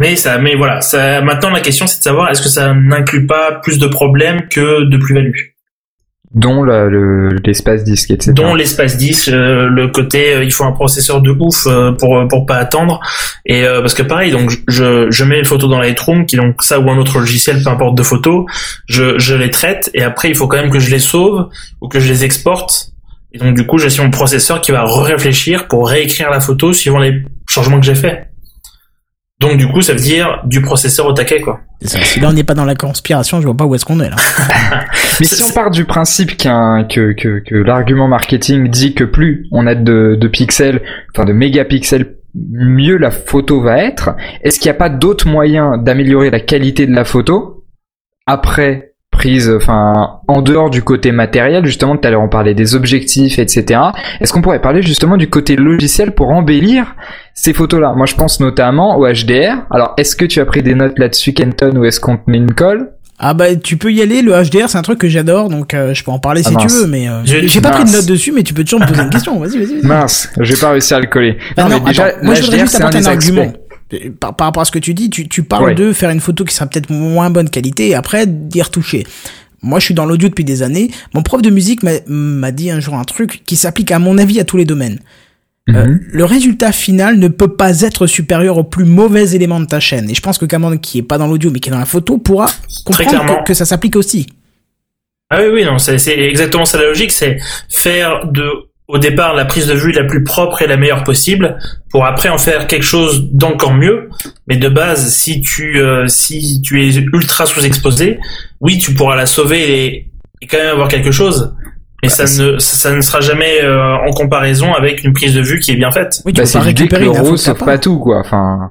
Mais ça, mais voilà, ça, maintenant la question c'est de savoir est-ce que ça n'inclut pas plus de problèmes que de plus-value. Dont la- le- l'espace disque, etc. Dont l'espace 10, euh, le côté euh, il faut un processeur de ouf euh, pour pour pas attendre et euh, parce que pareil donc je je mets les photos dans Lightroom qui donc ça ou un autre logiciel peu importe de photos, je je les traite et après il faut quand même que je les sauve ou que je les exporte et donc du coup j'ai mon processeur qui va réfléchir pour réécrire la photo suivant les changements que j'ai fait. Donc du coup ça veut dire du processeur au taquet quoi. C'est ça. Si là on n'est pas dans la conspiration, je vois pas où est-ce qu'on est là. (laughs) Mais si on part du principe qu'un que, que, que l'argument marketing dit que plus on a de, de pixels, enfin de mégapixels, mieux la photo va être, est-ce qu'il n'y a pas d'autres moyens d'améliorer la qualité de la photo après prise, enfin en dehors du côté matériel, justement tout à l'heure on parlait des objectifs, etc. Est-ce qu'on pourrait parler justement du côté logiciel pour embellir ces photos-là? Moi je pense notamment au HDR. Alors est-ce que tu as pris des notes là-dessus Kenton ou est-ce qu'on te met une colle? Ah bah tu peux y aller, le HDR c'est un truc que j'adore, donc euh, je peux en parler Ah si tu mince. veux, mais euh, j'ai pas pris de mince. note dessus, mais tu peux toujours me poser une (laughs) question. Vas-y, vas-y. Mince, j'ai pas réussi à le coller. Ah non, non, mais déjà, attends, moi je voudrais juste c'est un apporter un, des argument. Par, par rapport à ce que tu dis, tu, tu parles Ouais. de faire une photo qui sera peut-être moins bonne qualité et après d'y retoucher. Moi, je suis dans l'audio depuis des années. Mon prof de musique m'a- m'a dit un jour un truc qui s'applique à mon avis à tous les domaines. Euh, Mhm. le résultat final ne peut pas être supérieur au plus mauvais élément de ta chaîne. Et je pense que Cameron, qui est pas dans l'audio mais qui est dans la photo, pourra comprendre que, que ça s'applique aussi. Ah oui, oui, non, c'est c'est exactement ça la logique, c'est faire de, au départ, la prise de vue la plus propre et la meilleure possible, pour après en faire quelque chose d'encore mieux. Mais de base, si tu, euh, si tu es ultra sous-exposé, oui, tu pourras la sauver et, et quand même avoir quelque chose. Mais ça ne, ça, ça ne sera jamais euh, en comparaison avec une prise de vue qui est bien faite. Oui, tu Bah, c'est pas l'idée que récupérer le RAW sauve pas tout, quoi. Enfin,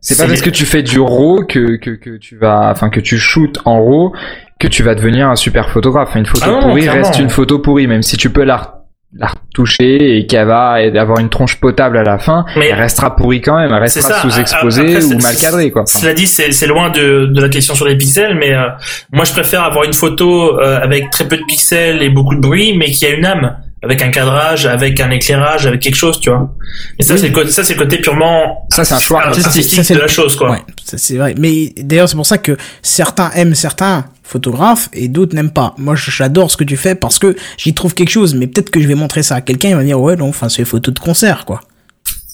c'est pas parce que tu fais du RAW que, que, que tu vas, enfin, que tu shootes en RAW que tu vas devenir un super photographe. Une photo Ah non, pourrie reste une photo pourrie, même si tu peux la, la retoucher et qu'elle va et avoir une tronche potable à la fin, Mais- elle restera pourrie quand même. Elle restera sous-exposée ou mal cadrée, quoi. Cela dit, c'est c'est loin de, de la question sur les pixels, mais euh, moi je préfère avoir une photo euh, avec très peu de pixels et beaucoup de bruit, mais qui a une âme, avec un cadrage, avec un éclairage, avec quelque chose, tu vois. Et ça, Oui. c'est le côté, ça c'est le côté purement Ça, c'est un choix artistique. Ça, c'est de la chose, quoi. Ouais, ça, c'est vrai. Mais d'ailleurs, c'est pour ça que certains aiment certains photographes et d'autres n'aiment pas. Moi, j'adore ce que tu fais parce que j'y trouve quelque chose. Mais peut-être que je vais montrer ça à quelqu'un, il va dire ouais, non, enfin, c'est photos de concert, quoi.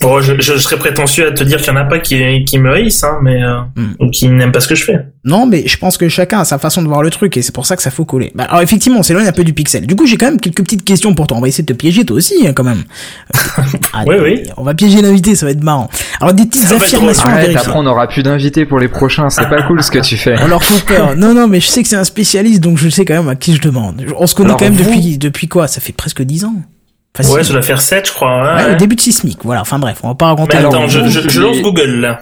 Bon, je, je serais prétentieux à te dire qu'il y en a pas qui, qui me haïssent, hein, mais euh, Hmm. ou qui n'aiment pas ce que je fais. Non, mais je pense que chacun a sa façon de voir le truc et c'est pour ça que ça faut coller. Bah, alors effectivement, on s'éloigne un peu du pixel. Du coup, j'ai quand même quelques petites questions pour toi. On va essayer de te piéger toi aussi, hein, quand même. (laughs) Euh, Oui, oui. On va piéger l'invité, ça va être marrant. Alors des petites Ça affirmations Arrête, après on n'aura plus d'invités pour les prochains. C'est pas cool ce que tu fais. On leur fait peur. Non, non, mais je sais que c'est un spécialiste, donc je sais quand même à qui je demande. On se connaît Alors, quand même vous- depuis, depuis quoi? Ça fait presque 10 ans. Facile. Ouais, ça doit faire 7, je crois. hein, Ouais, ouais. au début de Sismic, voilà. Enfin bref, on va pas raconter. Mais attends, je, vous, je, je lance Google là.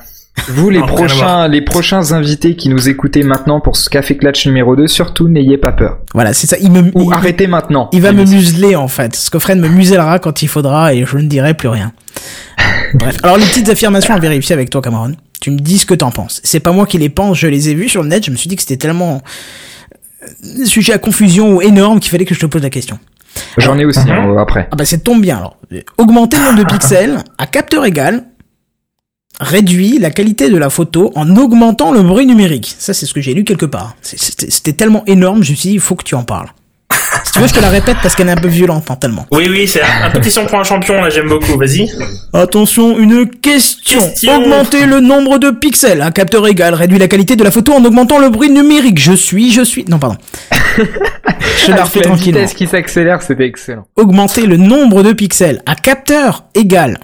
Vous, les Non, prochains, les prochains invités qui nous écoutez maintenant pour ce Café Clutch numéro 2, surtout n'ayez pas peur. Voilà, c'est ça. Il me, Ou il, arrêtez maintenant. il va me museler en fait. Scoffren me musellera quand il faudra et je ne dirai plus rien. (laughs) bref. Alors les petites affirmations à vérifier avec toi, Cameron. Tu me dis ce que t'en penses. C'est pas moi qui les pense, je les ai vues sur le net. Je me suis dit que c'était tellement euh, sujet à confusion ou énorme qu'il fallait que je te pose la question. J'en ai aussi Mhm. hein, après. Ah bah ça tombe bien alors. Augmenter le nombre de pixels à capteur égal réduit la qualité de la photo en augmentant le bruit numérique. Ça c'est ce que j'ai lu quelque part. C'était tellement énorme, je me suis dit il faut que tu en parles. Tu veux je te la répète parce qu'elle est un peu violente mentalement. Oui, oui, c'est un, un petit son pour un champion, là, j'aime beaucoup, vas-y. Attention, une question. Question. Augmenter le nombre de pixels à capteur égal réduit la qualité de la photo en augmentant le bruit numérique. Je suis, je suis... Non pardon. (laughs) je la refais tranquillement. vitesse qui s'accélère, c'était excellent. augmenter le nombre de pixels à capteur égal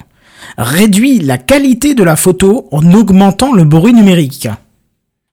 réduit la qualité de la photo en augmentant le bruit numérique.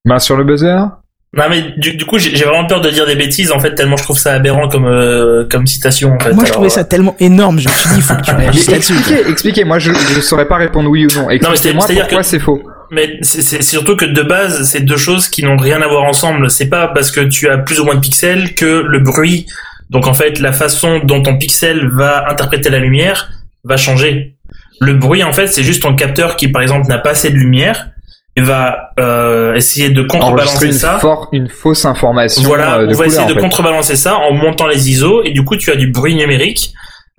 Main sur le buzzer. Non, mais du, du coup, j'ai vraiment peur de dire des bêtises, en fait, tellement je trouve ça aberrant comme, euh, comme citation, en fait. Moi, je Alors, trouvais ça tellement énorme, je me suis dit, il faut que tu (laughs) réagisses là-dessus. expliquez, expliquez. Moi, je, je saurais pas répondre oui ou non. mais c'est- Expliquez-moi pourquoi que- c'est faux. Mais c'est surtout que de base, c'est deux choses qui n'ont rien à voir ensemble. C'est pas parce que tu as plus ou moins de pixels que le bruit. Donc en fait, la façon dont ton pixel va interpréter la lumière va changer. Le bruit, en fait, c'est juste ton capteur qui, par exemple, n'a pas assez de lumière et va euh, essayer de contrebalancer une, ça. for- une fausse information Voilà, euh, on va essayer de fait. contrebalancer ça en montant les ISO et du coup tu as du bruit numérique.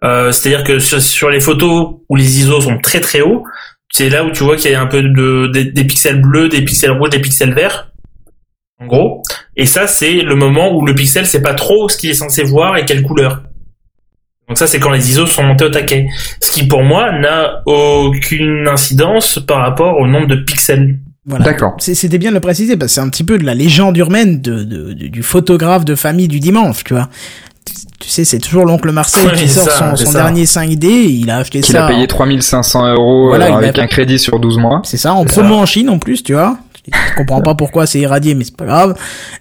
Euh, C'est-à-dire que sur, sur les photos où les ISO sont très très hauts, c'est là où tu vois qu'il y a un peu de des, des pixels bleus, des pixels rouges, des pixels verts, en gros. Et ça c'est le moment où le pixel sait pas trop ce qu'il est censé voir et quelle couleur. Donc ça c'est quand les ISO sont montés au taquet. Ce qui pour moi n'a aucune incidence par rapport au nombre de pixels. Voilà. D'accord. C'est- C'était bien de le préciser parce que c'est un petit peu de la légende urbaine de, de- de- du photographe de famille du dimanche, tu vois. Tu, tu sais, c'est toujours l'oncle Marcel qui sort ça, son, son dernier 5D, il a acheté Qu'il ça. a payé en- 3500 euros Voilà, il a- avec un crédit sur 12 mois. C'est ça, en promo ça. en Chine en plus, tu vois. Je comprends pas pourquoi c'est irradié, mais c'est pas grave.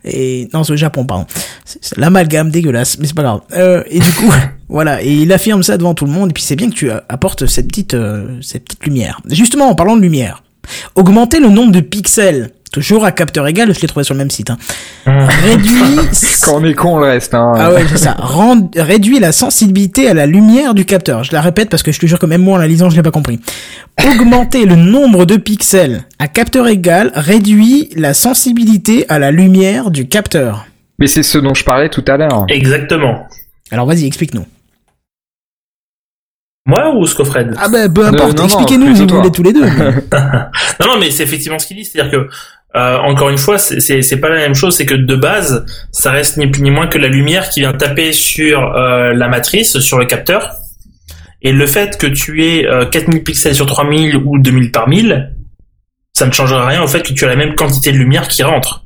Et non, c'est au Japon, pardon. C'est l'amalgame dégueulasse, mais c'est pas grave. Euh, et du coup, (laughs) voilà, et il affirme ça devant tout le monde. Et puis c'est bien que tu apportes cette petite, euh, cette petite lumière. Justement, en parlant de lumière, augmenter le nombre de pixels, toujours à capteur égal, je l'ai trouvé sur le même site. Hein, réduit. (laughs) Quand on est con, on le reste. Hein. Ah ouais, c'est ça. Rend- réduit la sensibilité à la lumière du capteur. Je la répète parce que je te jure que même moi en la lisant, je l'ai pas compris. Augmenter le nombre de pixels à capteur égal réduit la sensibilité à la lumière du capteur. Mais c'est ce dont je parlais tout à l'heure. Exactement. Alors vas-y, explique-nous. Moi ou Scofred Ah ben peu importe, non, expliquez-nous si vous voulez tous les deux. mais- (laughs) (laughs) Non, non, mais c'est effectivement ce qu'il dit, c'est-à-dire que euh, encore une fois, c'est- c'est c'est pas la même chose, c'est que de base, ça reste ni plus ni moins que la lumière qui vient taper sur euh, la matrice, sur le capteur, et le fait que tu aies euh, 4000 pixels sur 3000 ou 2000 par 1000, ça ne changera rien au fait que tu as la même quantité de lumière qui rentre.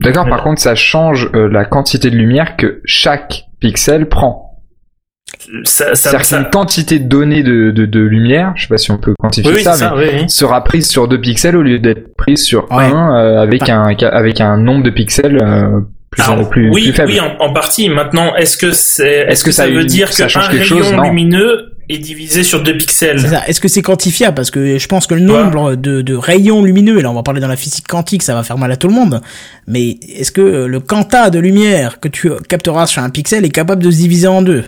D'accord, Voilà. par contre, ça change euh, la quantité de lumière que chaque pixel prend. Ça, ça, C'est-à-dire ça- qu'une quantité donnée de, de, de lumière, je sais pas si on peut quantifier Oui, ça, mais ça, oui, oui. sera prise sur deux pixels au lieu d'être prise sur Ouais. un euh, avec un avec un nombre de pixels euh, plus, Alors, plus, oui, plus faible. oui, en, en partie. Maintenant, est-ce que c'est, est-ce que, que ça, veut une- dire ça qu'un change quelque rayon chose? Lumineux est divisé sur deux pixels? C'est ça. Est-ce que c'est quantifiable? Parce que je pense que le nombre de, de rayons lumineux, et là on va parler dans la physique quantique, ça va faire mal à tout le monde. Mais est-ce que le quanta de lumière que tu capteras sur un pixel est capable de se diviser en deux?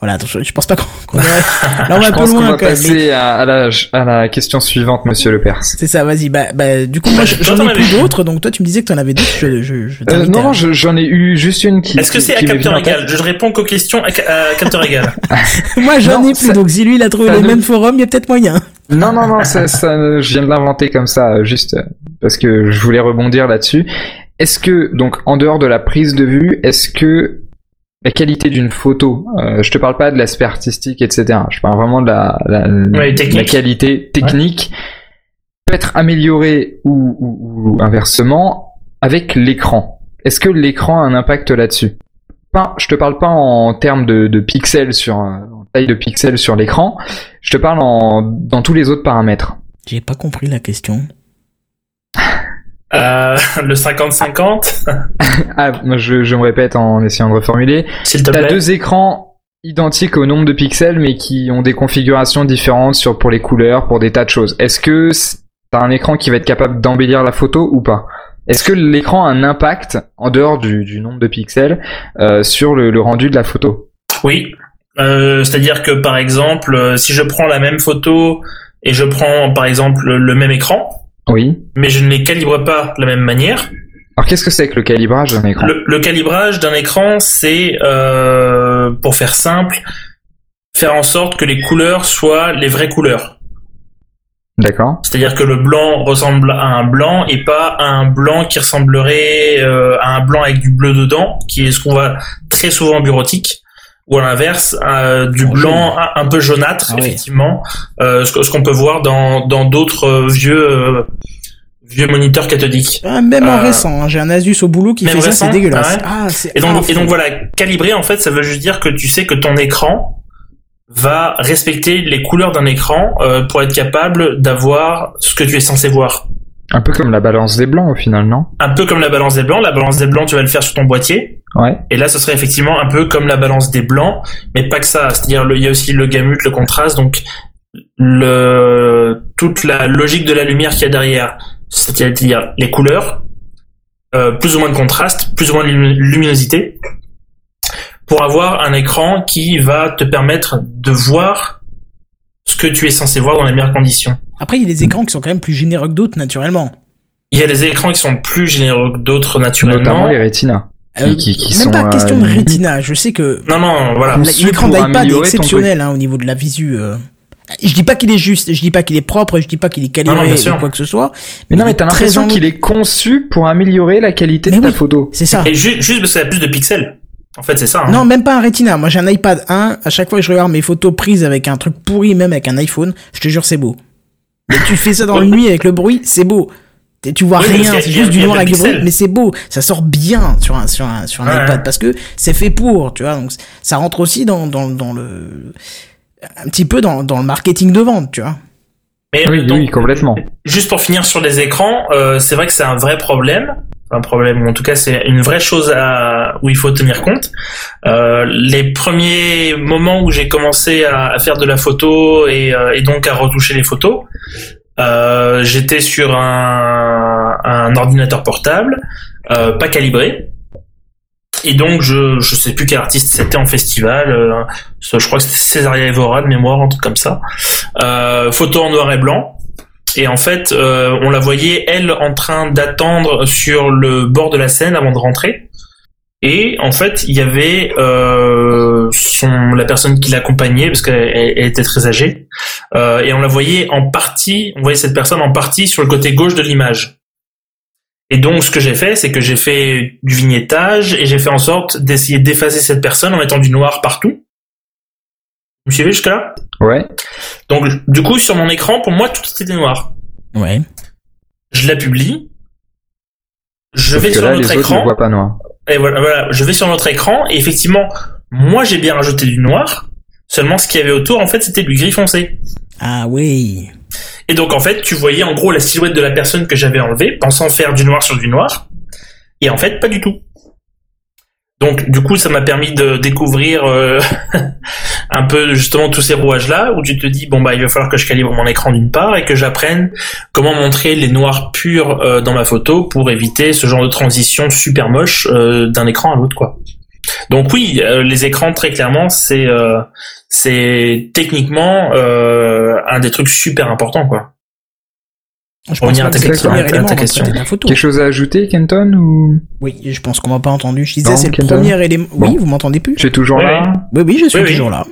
Voilà, attention, je pense pas qu'on qu'on (laughs) devrait- Là on va je un peu loin va quand même. mais passer à, à la, à la question suivante, Monsieur Le Pers. C'est ça, vas-y. Bah, bah, du coup, moi Bah, j'en ai plus d'autres, donc toi tu me disais que t'en avais d'autres. Je, je, je Euh, non, je- j'en ai eu juste une qui. Est-ce que c'est à capteur en égal Je réponds qu'aux questions à, à capteur égal. (laughs) Moi j'en ai plus, ça- donc si lui il a trouvé ne- mêmes forums, il y a peut-être moyen. Non, non, non, ça, ça, je viens de l'inventer comme ça, juste parce que je voulais rebondir là-dessus. Est-ce que, donc, en dehors de la prise de vue, est-ce que la qualité d'une photo, euh, je te parle pas de l'aspect artistique, etc. Je parle vraiment de la, la, Ouais, technique. la qualité technique, peut être améliorée ou, ou, ou inversement avec l'écran. Est-ce que l'écran a un impact là-dessus? Pas, je te parle pas en termes de, de pixels sur euh, en taille de pixels sur l'écran. Je te parle en dans tous les autres paramètres. J'ai pas compris la question. Euh, le 50-50, (laughs) Ah, je, je me répète en essayant de reformuler. s'il te T'as plaît. deux écrans identiques au nombre de pixels, mais qui ont des configurations différentes sur pour les couleurs, pour des tas de choses. Est-ce que t'as un écran qui va être capable d'embellir la photo ou pas? Est-ce que l'écran a un impact en dehors du, du nombre de pixels euh, sur le, le rendu de la photo? Oui. Euh, C'est-à-dire que par exemple, euh, si je prends la même photo et je prends par exemple le même écran, Oui. mais je ne les calibre pas de la même manière, Alors qu'est-ce que c'est que le calibrage d'un écran? Le, le calibrage d'un écran, c'est, euh, pour faire simple, faire en sorte que les couleurs soient les vraies couleurs. D'accord. C'est-à-dire que le blanc ressemble à un blanc et pas à un blanc qui ressemblerait euh, à un blanc avec du bleu dedans, qui est ce qu'on voit très souvent en bureautique, ou à l'inverse, euh, du En blanc un, un peu jaunâtre, Ah oui. effectivement, euh, ce, qu'on peut voir dans dans d'autres euh, vieux euh, vieux moniteurs cathodiques. Ah, même en récent, hein, j'ai un Asus au boulot qui même fait ça, c'est dégueulasse. Ah Ah, Et donc, et donc voilà, calibrer en fait, ça veut juste dire que tu sais que ton écran va respecter les couleurs d'un écran pour être capable d'avoir ce que tu es censé voir. Un peu comme la balance des blancs au final, non? Un peu comme la balance des blancs. La balance des blancs, tu vas le faire sur ton boîtier. Ouais. Et là, ce serait effectivement un peu comme la balance des blancs, mais pas que ça. C'est-à-dire, il y a aussi le gamut, le contraste. Donc, le toute la logique de la lumière qu'il y a derrière, c'est-à-dire les couleurs, euh, plus ou moins de contraste, plus ou moins de lumi- luminosité, pour avoir un écran qui va te permettre de voir ce que tu es censé voir dans les meilleures conditions. Après, il y a des écrans qui sont quand même plus généreux que d'autres, naturellement. Il y a des écrans qui sont plus généreux que d'autres naturellement. Notamment les Retina. Euh, qui- qui même sont, pas euh, question de rétina. Je sais que Non, non, voilà. L'écran d'iPad est exceptionnel hein, au niveau de la visu. euh. Je dis pas qu'il est juste, je dis pas qu'il est propre, je dis pas qu'il est Non, non, calibré sûr. ou quoi que ce soit. Mais non, mais t'as l'impression en- qu'il est conçu pour améliorer la qualité Mais de ta oui. photo. C'est ça. Et ju- juste parce qu'il y a plus de pixels. En fait, c'est ça. hein. Non, même pas un Retina. Moi, j'ai un iPad 1. À chaque fois que je regarde mes photos prises avec un truc pourri, même avec un iPhone, je te jure, c'est beau. Mais tu fais ça dans la nuit avec le bruit, c'est beau. Et tu vois Oui, rien, c'est juste du noir avec du bruit, mais c'est beau. Ça sort bien sur un, sur un, sur un Ouais. iPad parce que c'est fait pour, tu vois. Donc, ça rentre aussi dans, dans, dans le, un petit peu dans, dans le marketing de vente, tu vois. Mais Oui, donc, oui, complètement. juste pour finir sur les écrans, euh, c'est vrai que c'est un vrai problème. Un problème, ou en tout cas, c'est une vraie chose à, où il faut tenir compte. Euh, les premiers moments où j'ai commencé à, à faire de la photo et, euh, et donc à retoucher les photos, euh, j'étais sur un, un ordinateur portable, euh, pas calibré. Et donc je je sais plus quel artiste c'était en festival, euh, je crois que c'était Césaria Evora de mémoire, un truc comme ça. Euh, photo en noir et blanc. Et en fait, euh, on la voyait elle en train d'attendre sur le bord de la scène avant de rentrer. Et en fait, il y avait euh, son la personne qui l'accompagnait parce qu'elle elle était très âgée. Euh, et on la voyait en partie, on voyait cette personne en partie sur le côté gauche de l'image. Et donc, ce que j'ai fait, c'est que j'ai fait du vignettage et j'ai fait en sorte d'essayer d'effacer cette personne en mettant du noir partout. Vous me suivez jusque-là Ouais. Donc, du coup, sur mon écran, pour moi, tout était noir. Ouais. Je la publie. Je vais sur là, notre les écran. pas noir. Et voilà, voilà, je vais sur notre écran et effectivement, moi j'ai bien rajouté du noir. Seulement, ce qu'il y avait autour, en fait, c'était du gris foncé. Ah oui. Et donc, en fait, tu voyais en gros la silhouette de la personne que j'avais enlevée, pensant faire du noir sur du noir. Et en fait, pas du tout. Donc, du coup, ça m'a permis de découvrir euh, (laughs) un peu justement tous ces rouages-là, où tu te dis, bon, bah, il va falloir que je calibre mon écran d'une part et que j'apprenne comment montrer les noirs purs euh, dans ma photo pour éviter ce genre de transition super moche euh, d'un écran à l'autre, quoi. Donc oui, les écrans très clairement, c'est c'est techniquement un des trucs super importants, quoi. Je On pense le ta- ta- élément ta question. la photo. Quelque chose à ajouter, Kenton, ou? Oui, je pense qu'on m'a pas entendu. Je disais, c'est le Kenton premier élément. Oui, Bon. vous m'entendez plus tu es toujours là? Oui, oui, je suis Oui, oui. toujours là.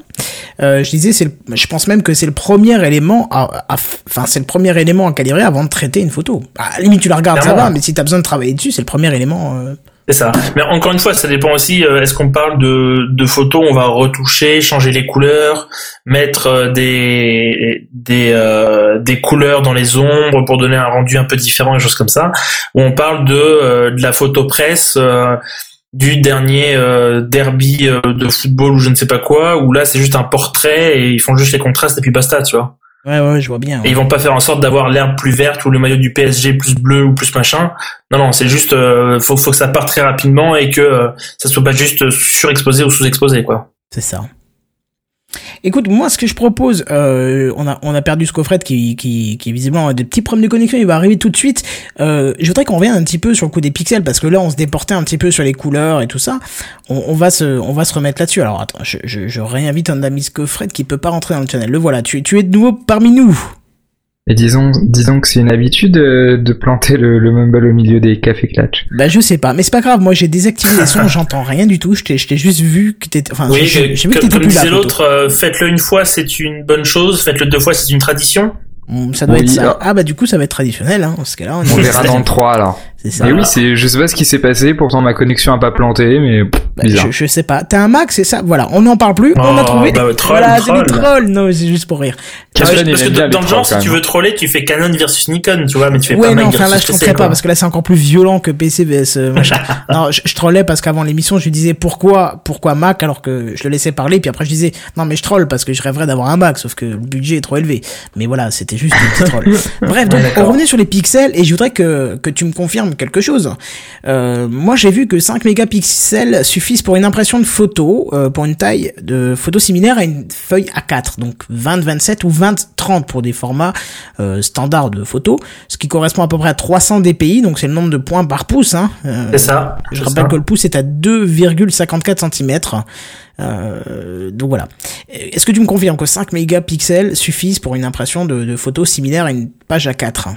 Euh, je disais, c'est, le- je pense même que c'est le premier élément, à, à- enfin, c'est le premier élément à calibrer avant de traiter une photo. À la limite, tu la regardes, ça va, mais si t'as besoin de travailler dessus, c'est le premier élément. euh, C'est ça. Mais encore une fois, ça dépend aussi. euh, Est-ce qu'on parle de, de photos On va retoucher, changer les couleurs, mettre euh, des des euh, des couleurs dans les ombres pour donner un rendu un peu différent, des choses comme ça. Ou on parle de euh, de la photo presse. euh, du dernier euh, derby de football ou je ne sais pas quoi, où là c'est juste un portrait et ils font juste les contrastes et puis basta, tu vois. Ouais, ouais, je vois bien. Et ils vont pas faire en sorte d'avoir l'herbe plus verte ou le maillot du PSG plus bleu ou plus machin. Non, non, c'est juste, euh, faut, faut que ça parte très rapidement et que euh, ça soit pas juste surexposé ou sous-exposé, quoi. C'est ça. Écoute, moi, ce que je propose, euh, on a on a perdu Scofred qui qui qui visiblement a des petits problèmes de connexion. Il va arriver tout de suite. Euh, je voudrais qu'on revienne un petit peu sur le coup des pixels parce que là, on se déportait un petit peu sur les couleurs et tout ça. On, on va se on va se remettre là-dessus. Alors attends, je, je je réinvite un ami Scofred qui peut pas rentrer dans le channel. Le voilà. Tu tu es de nouveau parmi nous. Et disons, disons que c'est une habitude euh, de planter le, le mumble au milieu des cafés clutch. Bah je sais pas, mais c'est pas grave. Moi, j'ai désactivé les sons. (laughs) J'entends rien du tout. Je t'ai je t'ai juste vu que t'étais. Enfin, Oui, j'ai vu que t'étais comme plus là. disait l'autre, euh, faites-le une fois, c'est une bonne chose, faites-le deux fois, c'est une tradition. Hum, Ça doit Oui, être ça. alors- Ah bah du coup, ça va être traditionnel. Hein, parce que là, on, On verra dans le 3 alors. C'est ça. Mais oui, c'est, je sais pas ce qui s'est passé, pourtant ma connexion a pas planté, mais pff, Bah, bizarre. je, je sais pas. T'as un Mac, c'est ça? Voilà, on n'en parle plus. on a Oh, trouvé. bah, troll, voilà, c'est troll. des trolls. Non, c'est juste pour rire. Parce que, Kenton, il parce que dans le genre, trolls, si tu veux troller, tu fais Canon versus Nikon, tu vois, mais tu fais Ouais, pas non, Mac enfin là, je tenterai pas parce que là, c'est encore plus violent que PC vs euh, (laughs) machin. non, je, je trollais parce qu'avant l'émission, je lui disais pourquoi, pourquoi Mac alors que je le laissais parler. Puis après, je disais non, mais je troll parce que je rêverais d'avoir un Mac, sauf que le budget est trop élevé. Mais voilà, c'était juste un petit troll. (laughs) Bref, donc Ouais, on revenait sur les pixels et je voudrais que que tu me confirmes quelque chose. Euh, moi, j'ai vu que 5 mégapixels suffisent pour une impression de photo, euh, pour une taille de photo similaire à une feuille A4, donc 20-27 ou 20-30 pour des formats euh, standards de photo, ce qui correspond à peu près à 300 dpi, donc c'est le nombre de points par pouce. Hein. C'est ça. je rappelle ça. que le pouce est à 2,54 cm. Euh, donc voilà. Est-ce que tu me confirmes que 5 mégapixels suffisent pour une impression de, de photo similaire à une page A4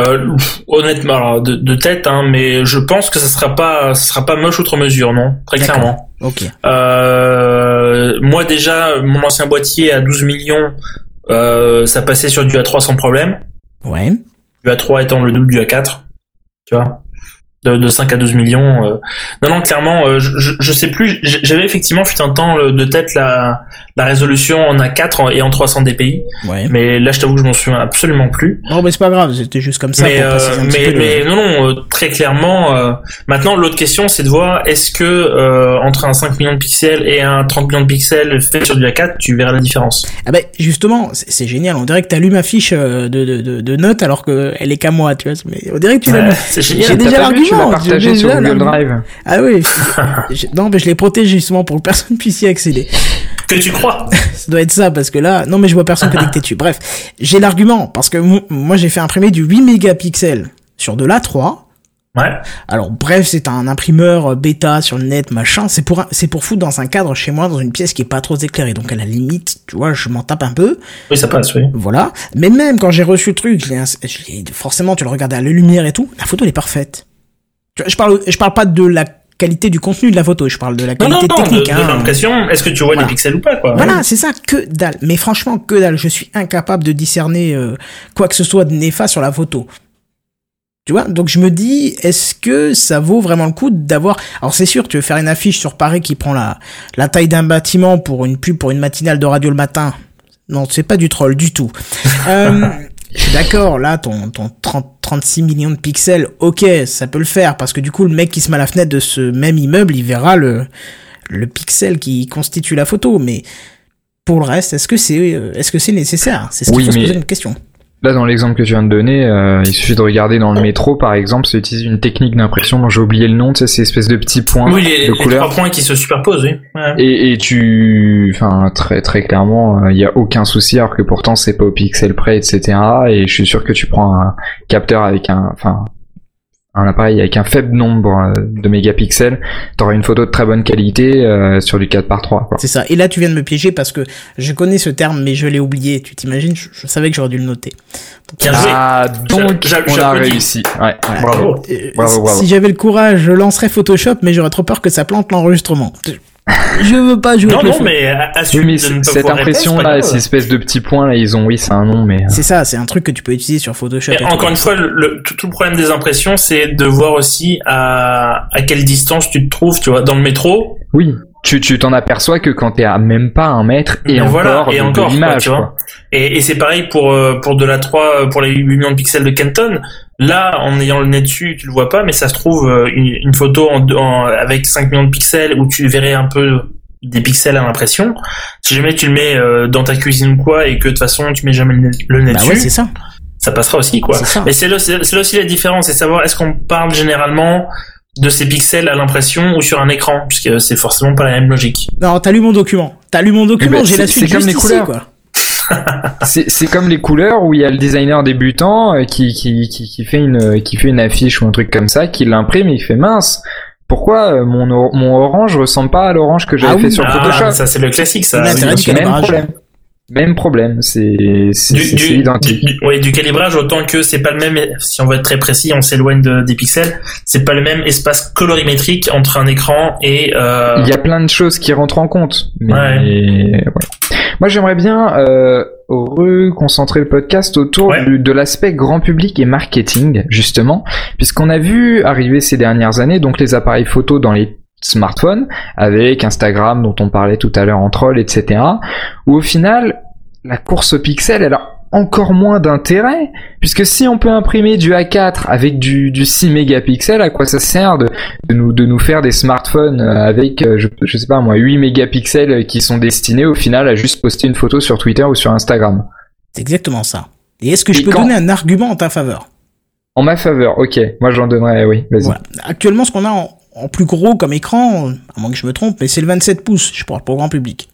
Euh, honnêtement, alors, de, de tête, hein, mais je pense que ça sera pas, ça sera pas moche outre mesure, non? Très clairement. Ok. Euh, moi déjà, mon ancien boîtier à 12 millions, euh, ça passait sur du A3 sans problème. Ouais. Du A3 étant le double du A4, tu vois? De, de 5 à 12 millions. euh. Non, non, clairement, euh, je, je, je sais plus. J'avais effectivement fut un temps le- de tête la, la résolution en A4 en- et en 300 dpi, Ouais. mais là, je t'avoue que je m'en souviens absolument plus. Non, mais c'est pas grave, c'était juste comme ça mais, pour euh, un mais, le- mais non, non, euh, très clairement. euh, maintenant, l'autre question, c'est de voir est-ce que euh, entre un 5 millions de pixels et un 30 millions de pixels fait sur du A4, tu verras la différence? Ah ben justement, c'est génial. On dirait que t'allumes ma fiche euh, de, de, de, de notes alors que elle est qu'à moi, tu vois. Mais on dirait que tu l'as Ouais, c'est J'ai génial. déjà pas vu, tu l'as partagé sur Google. Drive. Ah oui. (laughs) Je- non, mais je l'ai protégé justement pour que personne (laughs) puisse y accéder. Que tu crois (laughs) Ça doit être ça parce que là, non mais je vois personne connecté dessus. Bref, j'ai l'argument parce que mo- moi j'ai fait imprimer du 8 mégapixels sur de l'A3. Ouais. Alors bref, c'est un imprimeur euh, bêta sur le net, machin. C'est pour c'est pour foutre dans un cadre chez moi, dans une pièce qui est pas trop éclairée. Donc à la limite, tu vois, je m'en tape un peu. Oui, ça passe, oui. Voilà. Mais même quand j'ai reçu le truc, je je forcément tu le regardais à la lumière et tout, la photo elle est parfaite. Je parle, je parle pas de la qualité du contenu de la photo, je parle de la Non, non, qualité non, de, technique. de hein. l'impression, est-ce que tu vois Voilà. les pixels ou pas, quoi Voilà, c'est ça, que dalle. Mais franchement, que dalle. Je suis incapable de discerner euh, quoi que ce soit de néfaste sur la photo. Tu vois Donc je me dis, est-ce que ça vaut vraiment le coup d'avoir... Alors c'est sûr, tu veux faire une affiche sur Paris qui prend la, la taille d'un bâtiment pour une pub, pour une matinale de radio le matin. Non, c'est pas du troll du tout. (laughs) Euh, je suis d'accord, là, ton, ton 30, 36 millions de pixels, ok, ça peut le faire, parce que du coup, le mec qui se met à la fenêtre de ce même immeuble, il verra le, le pixel qui constitue la photo, mais pour le reste, est-ce que c'est euh, est-ce que c'est nécessaire? C'est ce qu'il Oui, faut se poser une question. Là, dans l'exemple que tu viens de donner, euh, il suffit de regarder dans le métro, par exemple, c'est utiliser une technique d'impression dont j'ai oublié le nom, tu sais, ces espèces de petits points Oui, les, de les couleur. trois points qui se superposent, oui. Ouais. Et, et tu, enfin très très clairement, il y a aucun souci alors que pourtant c'est pas au pixel près, etc. Et je suis sûr que tu prends un capteur avec un, enfin un appareil avec un faible nombre euh, de mégapixels, t'auras une photo de très bonne qualité euh, sur du 4 par 3 quoi. C'est ça. Et là, tu viens de me piéger parce que je connais ce terme, mais je l'ai oublié. Tu t'imagines? Je, je savais que j'aurais dû le noter. Bien joué. Ah donc on a réussi. Ouais. Voilà. Bravo. Euh, Bravo, bravo. Si j'avais le courage, je lancerais Photoshop, mais j'aurais trop peur que ça plante l'enregistrement. Je veux pas jouer Non, non, mais Oui, assume mais cette pouvoir répondre, impression c'est pas là, grave. ces espèces de petits points là, ils ont oui c'est un nom mais C'est ça, c'est un truc que tu peux utiliser sur Photoshop. Et et tout. encore une fois, le, le- tout, tout le problème des impressions, c'est de voir aussi à, à quelle distance tu te trouves, tu vois, dans le métro. oui. Tu tu t'en aperçois que quand t'es à même pas un mètre et Mais encore voilà, et encore, quoi, l'image tu vois. quoi. Et, et c'est pareil pour euh, pour de la 3, euh, pour les 8 millions de pixels de Kenton. Là, en ayant le nez dessus, tu le vois pas, mais ça se trouve euh, une, une photo en, en- avec 5 millions de pixels où tu verrais un peu des pixels à l'impression. Si jamais tu le mets euh, dans ta cuisine ou quoi et que de toute façon tu mets jamais le nez, le nez Bah dessus, ouais, c'est ça. ça passera aussi quoi. C'est ça. Mais c'est là, c'est c'est là aussi la différence, c'est savoir est-ce qu'on parle généralement de ces pixels à l'impression ou sur un écran, puisque c'est forcément pas la même logique. Non, t'as lu mon document. T'as lu mon document, ben, j'ai la suite c'est comme les ici, couleurs. quoi. C'est c'est comme les couleurs où il y a le designer débutant euh, qui, qui, qui, qui fait une qui fait une affiche ou un truc comme ça, qui l'imprime et il fait mince. Pourquoi euh, mon, or- mon orange ressemble pas à l'orange que j'avais Ah fait oui, sur Ah, Photoshop? ça c'est le classique, ça. Bien sûr. Même problème. Même problème. C'est identique. du- ouais, du calibrage autant que c'est pas le même si on veut être très précis on s'éloigne de- des pixels c'est pas le même espace colorimétrique entre un écran et euh, Il y a plein de choses qui rentrent en compte. Mais Ouais. Moi, j'aimerais bien euh, reconcentrer le podcast autour Ouais. du- de l'aspect grand public et marketing, justement, puisqu'on a vu arriver ces dernières années donc les appareils photo dans les smartphones avec Instagram dont on parlait tout à l'heure en troll, etc. Où au final, la course au pixel, elle a encore moins d'intérêt, puisque si on peut imprimer du A4 avec du, du 6 mégapixels, à quoi ça sert de, de nous, de nous faire des smartphones euh, avec, euh, je, je sais pas moi, 8 mégapixels qui sont destinés au final à juste poster une photo sur Twitter ou sur Instagram C'est exactement ça. Et est-ce que je peux quand- donner un argument en ta faveur? En ma faveur, ok. Moi, j'en donnerais, oui. Vas-y. Voilà. Actuellement, ce qu'on a en, en plus gros comme écran, à moins que je me trompe, mais c'est le 27 pouces, je parle pour le grand public.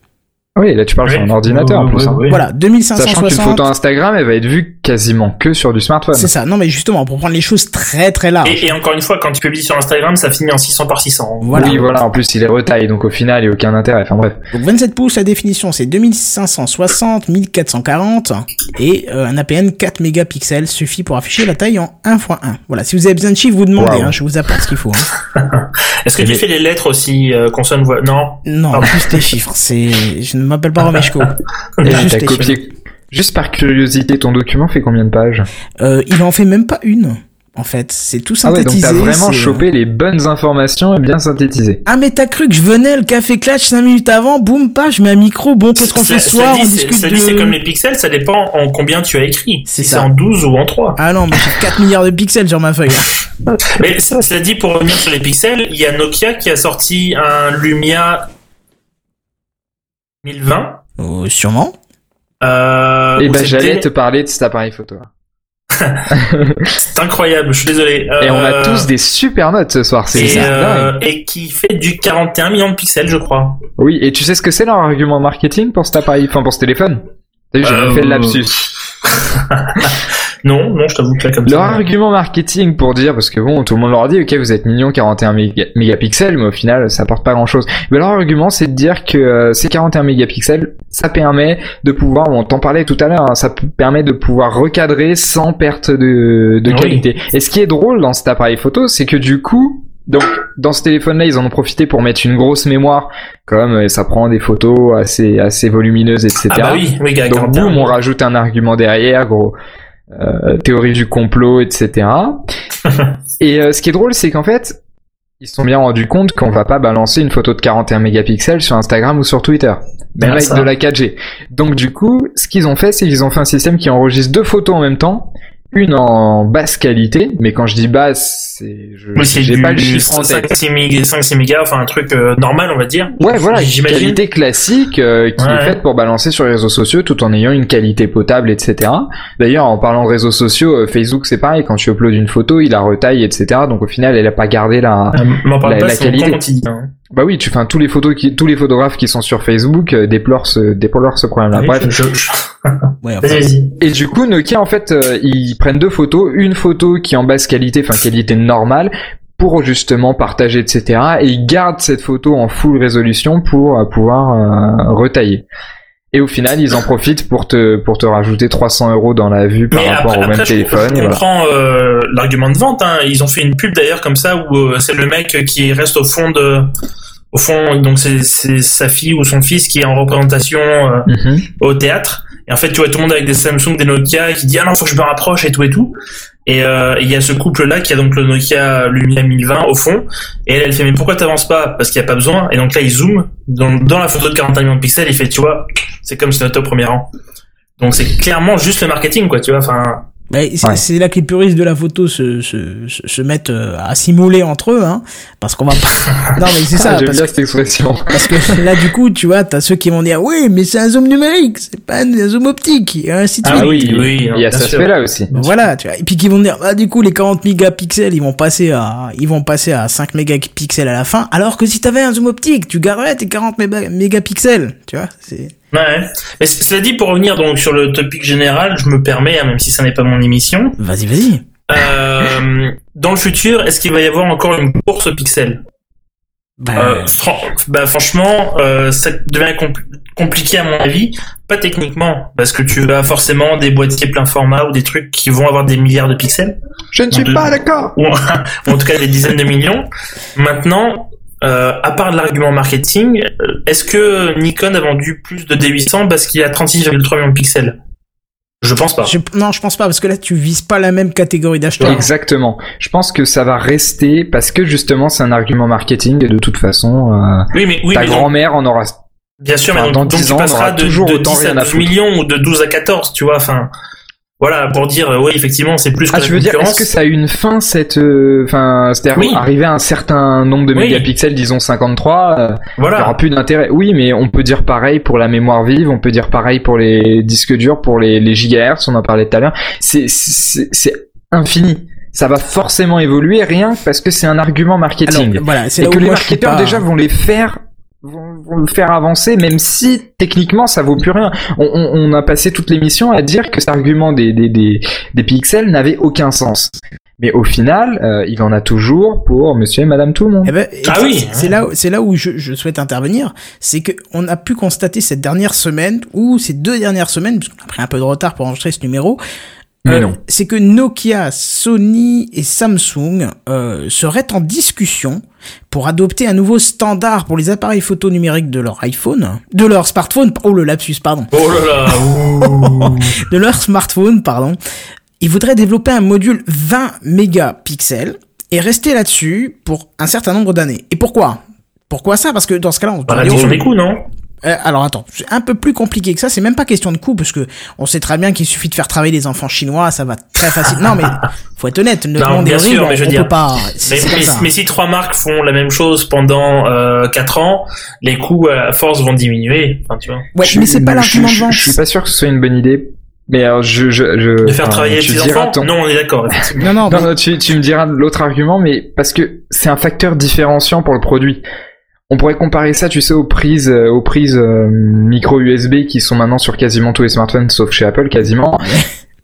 Oui, là, tu parles sur un ordinateur, en plus. oui, hein. oui. Voilà, Sachant qu'une 2560. photo Instagram, elle va être vue quasiment que sur du smartphone. C'est ça. Non, mais justement, pour prendre les choses très très larges. Et, et encore une fois, quand tu publies sur Instagram, ça finit en 600 par 600. Voilà. Oui, voilà. En plus, il est retaille, donc au final, il n'y a aucun intérêt. Enfin bref. Donc 27 pouces, la définition c'est 2560, 1440 et euh, un APN 4 mégapixels suffit pour afficher la taille en 1 x 1. Voilà, si vous avez besoin de chiffres, vous demandez, Wow. hein, je vous apporte ce qu'il faut. hein. (laughs) Est-ce que tu fais les lettres aussi, euh, consonne, voix Non. Non, Pardon. juste les chiffres, c'est je ne m'appelle pas Romeshko. (laughs) Juste copié. Par curiosité, ton document fait combien de pages Euh, il en fait même pas une. En fait, c'est tout Ah ouais, donc synthétisé. t'as vraiment c'est- euh, chopé les bonnes informations et bien synthétisé. Ah mais t'as cru que je venais le café clutch 5 minutes avant, boum, pas, je mets un micro, bon, qu'est-ce qu'on fait ce soir, on dit, c'est- discute de... dit, c'est comme les pixels, ça dépend en combien tu as écrit. C'est Si ça. en 12 ou en 3. Ah non, mais j'ai 4 milliards de pixels sur ma feuille. (laughs) Mais c- cela dit, pour revenir sur les pixels, il y a Nokia qui a sorti un Lumia 1020. Euh, sûrement. Euh, et où ben c'était- j'allais te parler de cet appareil photo. C'est incroyable, je suis désolé. Et on a Euh, tous des super notes ce soir, c'est et, euh, dingue. et qui fait du 41 millions de pixels, je crois. Oui, et tu sais ce que c'est leur argument marketing pour cet appareil, enfin pour ce téléphone? T'as vu, j'ai Euh, fait le lapsus. (laughs) (laughs) Non, non, je t'avoue que là, comme Leur ça. argument marketing pour dire, parce que bon, tout le monde leur a dit, ok, vous êtes mignon, 41 méga- mégapixels, mais au final, ça apporte pas grand chose. Mais leur argument, c'est de dire que euh, ces 41 mégapixels, ça permet de pouvoir, on t'en parlait tout à l'heure, hein, ça permet de pouvoir recadrer sans perte de, de Oui. qualité. Et ce qui est drôle dans cet appareil photo, c'est que du coup, donc dans ce téléphone-là, ils en ont profité pour mettre une grosse mémoire, comme euh, ça prend des photos assez assez volumineuses, etc. Ah bah oui, oui, Donc 41. boum, on rajoute un argument derrière, gros. Euh, théorie du complot, etc. (laughs) Et euh, ce qui est drôle, c'est qu'en fait, ils se sont bien rendus compte qu'on va pas balancer une photo de 41 mégapixels sur Instagram ou sur Twitter, même Ah, avec de la 4G. Donc du coup, ce qu'ils ont fait, c'est qu'ils ont fait un système qui enregistre deux photos en même temps, une en basse qualité, mais quand je dis basse, c'est je j'ai pas le chiffre en tête. 5-6 mégas, 5-6 mégas, enfin un truc euh, normal, on va dire. Ouais, voilà, une qualité classique euh, qui Ouais. est faite pour balancer sur les réseaux sociaux tout en ayant une qualité potable, etc. D'ailleurs, en parlant de réseaux sociaux, euh, Facebook c'est pareil, quand tu uploads une photo, il la retaille, etc. Donc au final, elle a pas gardé la... Euh, La- pas, qualité. quotidien. Bah oui, tu, enfin tous les photos qui, tous les photographes qui sont sur Facebook euh, déplorent ce, déplorent ce problème-là. Oui, Bref. je- (laughs) Ouais, enfin. Et du coup, Nokia, en fait, euh, ils prennent deux photos, une photo qui est en basse qualité, enfin qualité normale, pour justement partager, etc. Et ils gardent cette photo en full résolution pour euh, pouvoir euh, retailler. Et au final, ils en profitent pour te pour te rajouter 300 euros dans la vue par Mais rapport après, au même je- téléphone. je voilà. comprends euh, l'argument de vente. Hein. Ils ont fait une pub d'ailleurs comme ça où euh, c'est le mec qui reste au fond de, au fond, donc c'est sa fille ou son fils qui est en représentation euh, Mhm. au théâtre. Et en fait, tu vois tout le monde avec des Samsung, des Nokia qui dit ah non faut que je me rapproche et tout et tout. Et euh, il y a ce couple là qui a donc le Nokia Lumia 1020 au fond. Et elle, elle fait mais pourquoi t'avances pas? Parce qu'il y a pas besoin. Et donc là il zoome dans, dans la photo de 41 millions de pixels. Il fait tu vois c'est comme si on était au premier rang. Donc c'est clairement juste le marketing quoi. Tu vois enfin. bah, c'est Ouais. c'est là que les puristes de la photo se, se, se, se mettent euh, à simuler entre eux, hein, parce qu'on va pas... (laughs) non mais c'est ça, Ah, J'aime parce, bien cette expression. parce que là du coup, tu vois, t'as ceux qui vont dire, oui, mais c'est un zoom numérique, c'est pas un zoom optique, et ainsi de Ah suite. oui, oui, il y a cet sûr. aspect-là aussi. Voilà, tu vois. Et puis qui vont dire, bah, du coup, les 40 mégapixels, ils vont passer à, ils vont passer à 5 mégapixels à la fin, alors que si t'avais un zoom optique, tu garderais tes 40 méga- mégapixels, tu vois, c'est... Ouais. Mais cela dit, pour revenir donc sur le topic général, je me permets, hein, même si ça n'est pas mon émission, Vas-y, vas-y. euh, dans le futur, est-ce qu'il va y avoir encore une course aux pixels Bah, Euh, fran- bah franchement, euh, ça devient compl- compliqué à mon avis, pas techniquement, parce que tu as forcément des boîtiers plein format ou des trucs qui vont avoir des milliards de pixels, Je ne suis De- pas d'accord. (laughs) ou en tout cas des dizaines de millions. Maintenant, euh, à part de l'argument marketing, euh, est-ce que Nikon a vendu plus de D800 parce qu'il y a 36,3 millions de pixels? Je pense pas. je- non, je pense pas, parce que là, tu vises pas la même catégorie d'acheteurs. Exactement. Je pense que ça va rester parce que justement c'est un argument marketing et de toute façon euh, Oui, mais oui, ta grand-mère en aura. bien sûr, enfin, mais dans donc, donc 10 tu ans, on passeras aura de, toujours de autant 10 à rien à 12 foutre. millions ou de 12 à 14, tu vois, enfin, voilà, pour dire, euh, oui, effectivement, c'est plus que Ah, tu veux dire est-ce que ça a une fin cette, euh, enfin, c'est-à-dire Oui. arriver à un certain nombre de Oui. mégapixels, disons 53, euh, il y Voilà. aura plus d'intérêt. Oui, mais on peut dire pareil pour la mémoire vive, on peut dire pareil pour les disques durs, pour les, les gigahertz, on en parlait tout à l'heure. C'est, c'est, c'est infini. ça va forcément évoluer rien que parce que c'est un argument marketing. Alors, voilà, et que les marketeurs pas- déjà vont les faire vont, vont le faire avancer même si techniquement ça vaut plus rien. On, on- on a passé toute l'émission à dire que cet argument des, des, des, des pixels n'avait aucun sens. Mais au final, euh, il en a toujours pour monsieur et madame tout le monde. Eh ben, Ah oui. c'est là, c'est là où je, je souhaite intervenir, c'est que on a pu constater cette dernière semaine ou ces deux dernières semaines, puisqu'on a pris un peu de retard pour enregistrer ce numéro. Mais euh, non. C'est que Nokia, Sony et Samsung euh, seraient en discussion pour adopter un nouveau standard pour les appareils photo numériques de leur iPhone, de leur smartphone. Oh le lapsus, pardon Oh là là, (laughs) de leur smartphone, pardon, ils voudraient développer un module 20 mégapixels et rester là-dessus pour un certain nombre d'années. Et pourquoi? Pourquoi ça? Parce que dans ce cas-là, on dire- réduction des coûts, non? Alors attends, c'est un peu plus compliqué que ça. C'est même pas question de coût parce que on sait très bien qu'il suffit de faire travailler les enfants chinois, ça va très facile. Non mais faut être honnête, le Non, monde est bien horrible, sûr, mais on, je on dire, peut pas. Mais, c'est comme mais- ça. mais si trois marques font la même chose pendant euh, 4 ans, les coûts à force vont diminuer. Enfin, tu vois. Ouais, Je mais suis- c'est pas l'argument de je- vente. Je suis pas sûr que ce soit une bonne idée. Mais alors, je, je, je, De faire travailler les enfants ton- Non, on est d'accord. Non non, Non, mais- non, tu, tu me diras l'autre argument, mais parce que c'est un facteur différenciant pour le produit. On pourrait comparer ça, tu sais, aux prises, euh, aux prises euh, micro USB qui sont maintenant sur quasiment tous les smartphones, sauf chez Apple quasiment.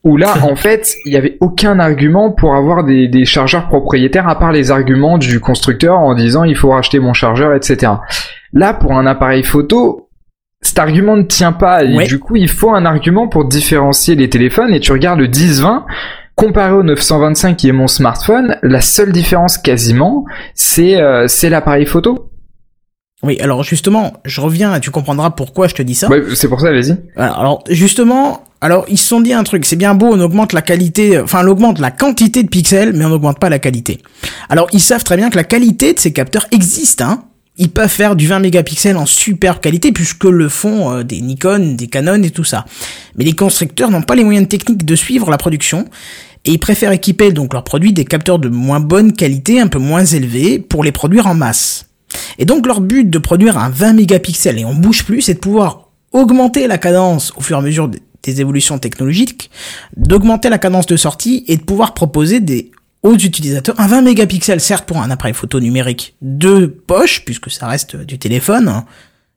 Où là, (laughs) en fait, il y avait aucun argument pour avoir des, des chargeurs propriétaires à part les arguments du constructeur en disant il faut racheter mon chargeur, etc. Là, pour un appareil photo, cet argument ne tient pas. Et Ouais. du coup, il faut un argument pour différencier les téléphones. Et tu regardes le 10-20, comparé au 925 qui est mon smartphone, la seule différence quasiment, c'est euh, c'est l'appareil photo. Oui. Alors justement, je reviens. Tu comprendras pourquoi je te dis ça. Ouais, c'est pour ça, vas-y. Alors justement, alors ils se sont dit un truc, c'est bien beau, on augmente la qualité, enfin on augmente la quantité de pixels, mais on n'augmente pas la qualité. Alors ils savent très bien que la qualité de ces capteurs existe, hein. Ils peuvent faire du 20 mégapixels en superbe qualité puisque le font euh, des Nikon, des Canon et tout ça. Mais les constructeurs n'ont pas les moyens techniques de suivre la production et ils préfèrent équiper donc leurs produits des capteurs de moins bonne qualité, un peu moins élevés, pour les produire en masse. Et donc leur but de produire un 20 mégapixels et on bouge plus, c'est de pouvoir augmenter la cadence au fur et à mesure des- évolutions technologiques, d'augmenter la cadence de sortie et de pouvoir proposer des aux utilisateurs. Un 20 mégapixels, certes pour un appareil photo numérique de poche, puisque ça reste du téléphone, hein,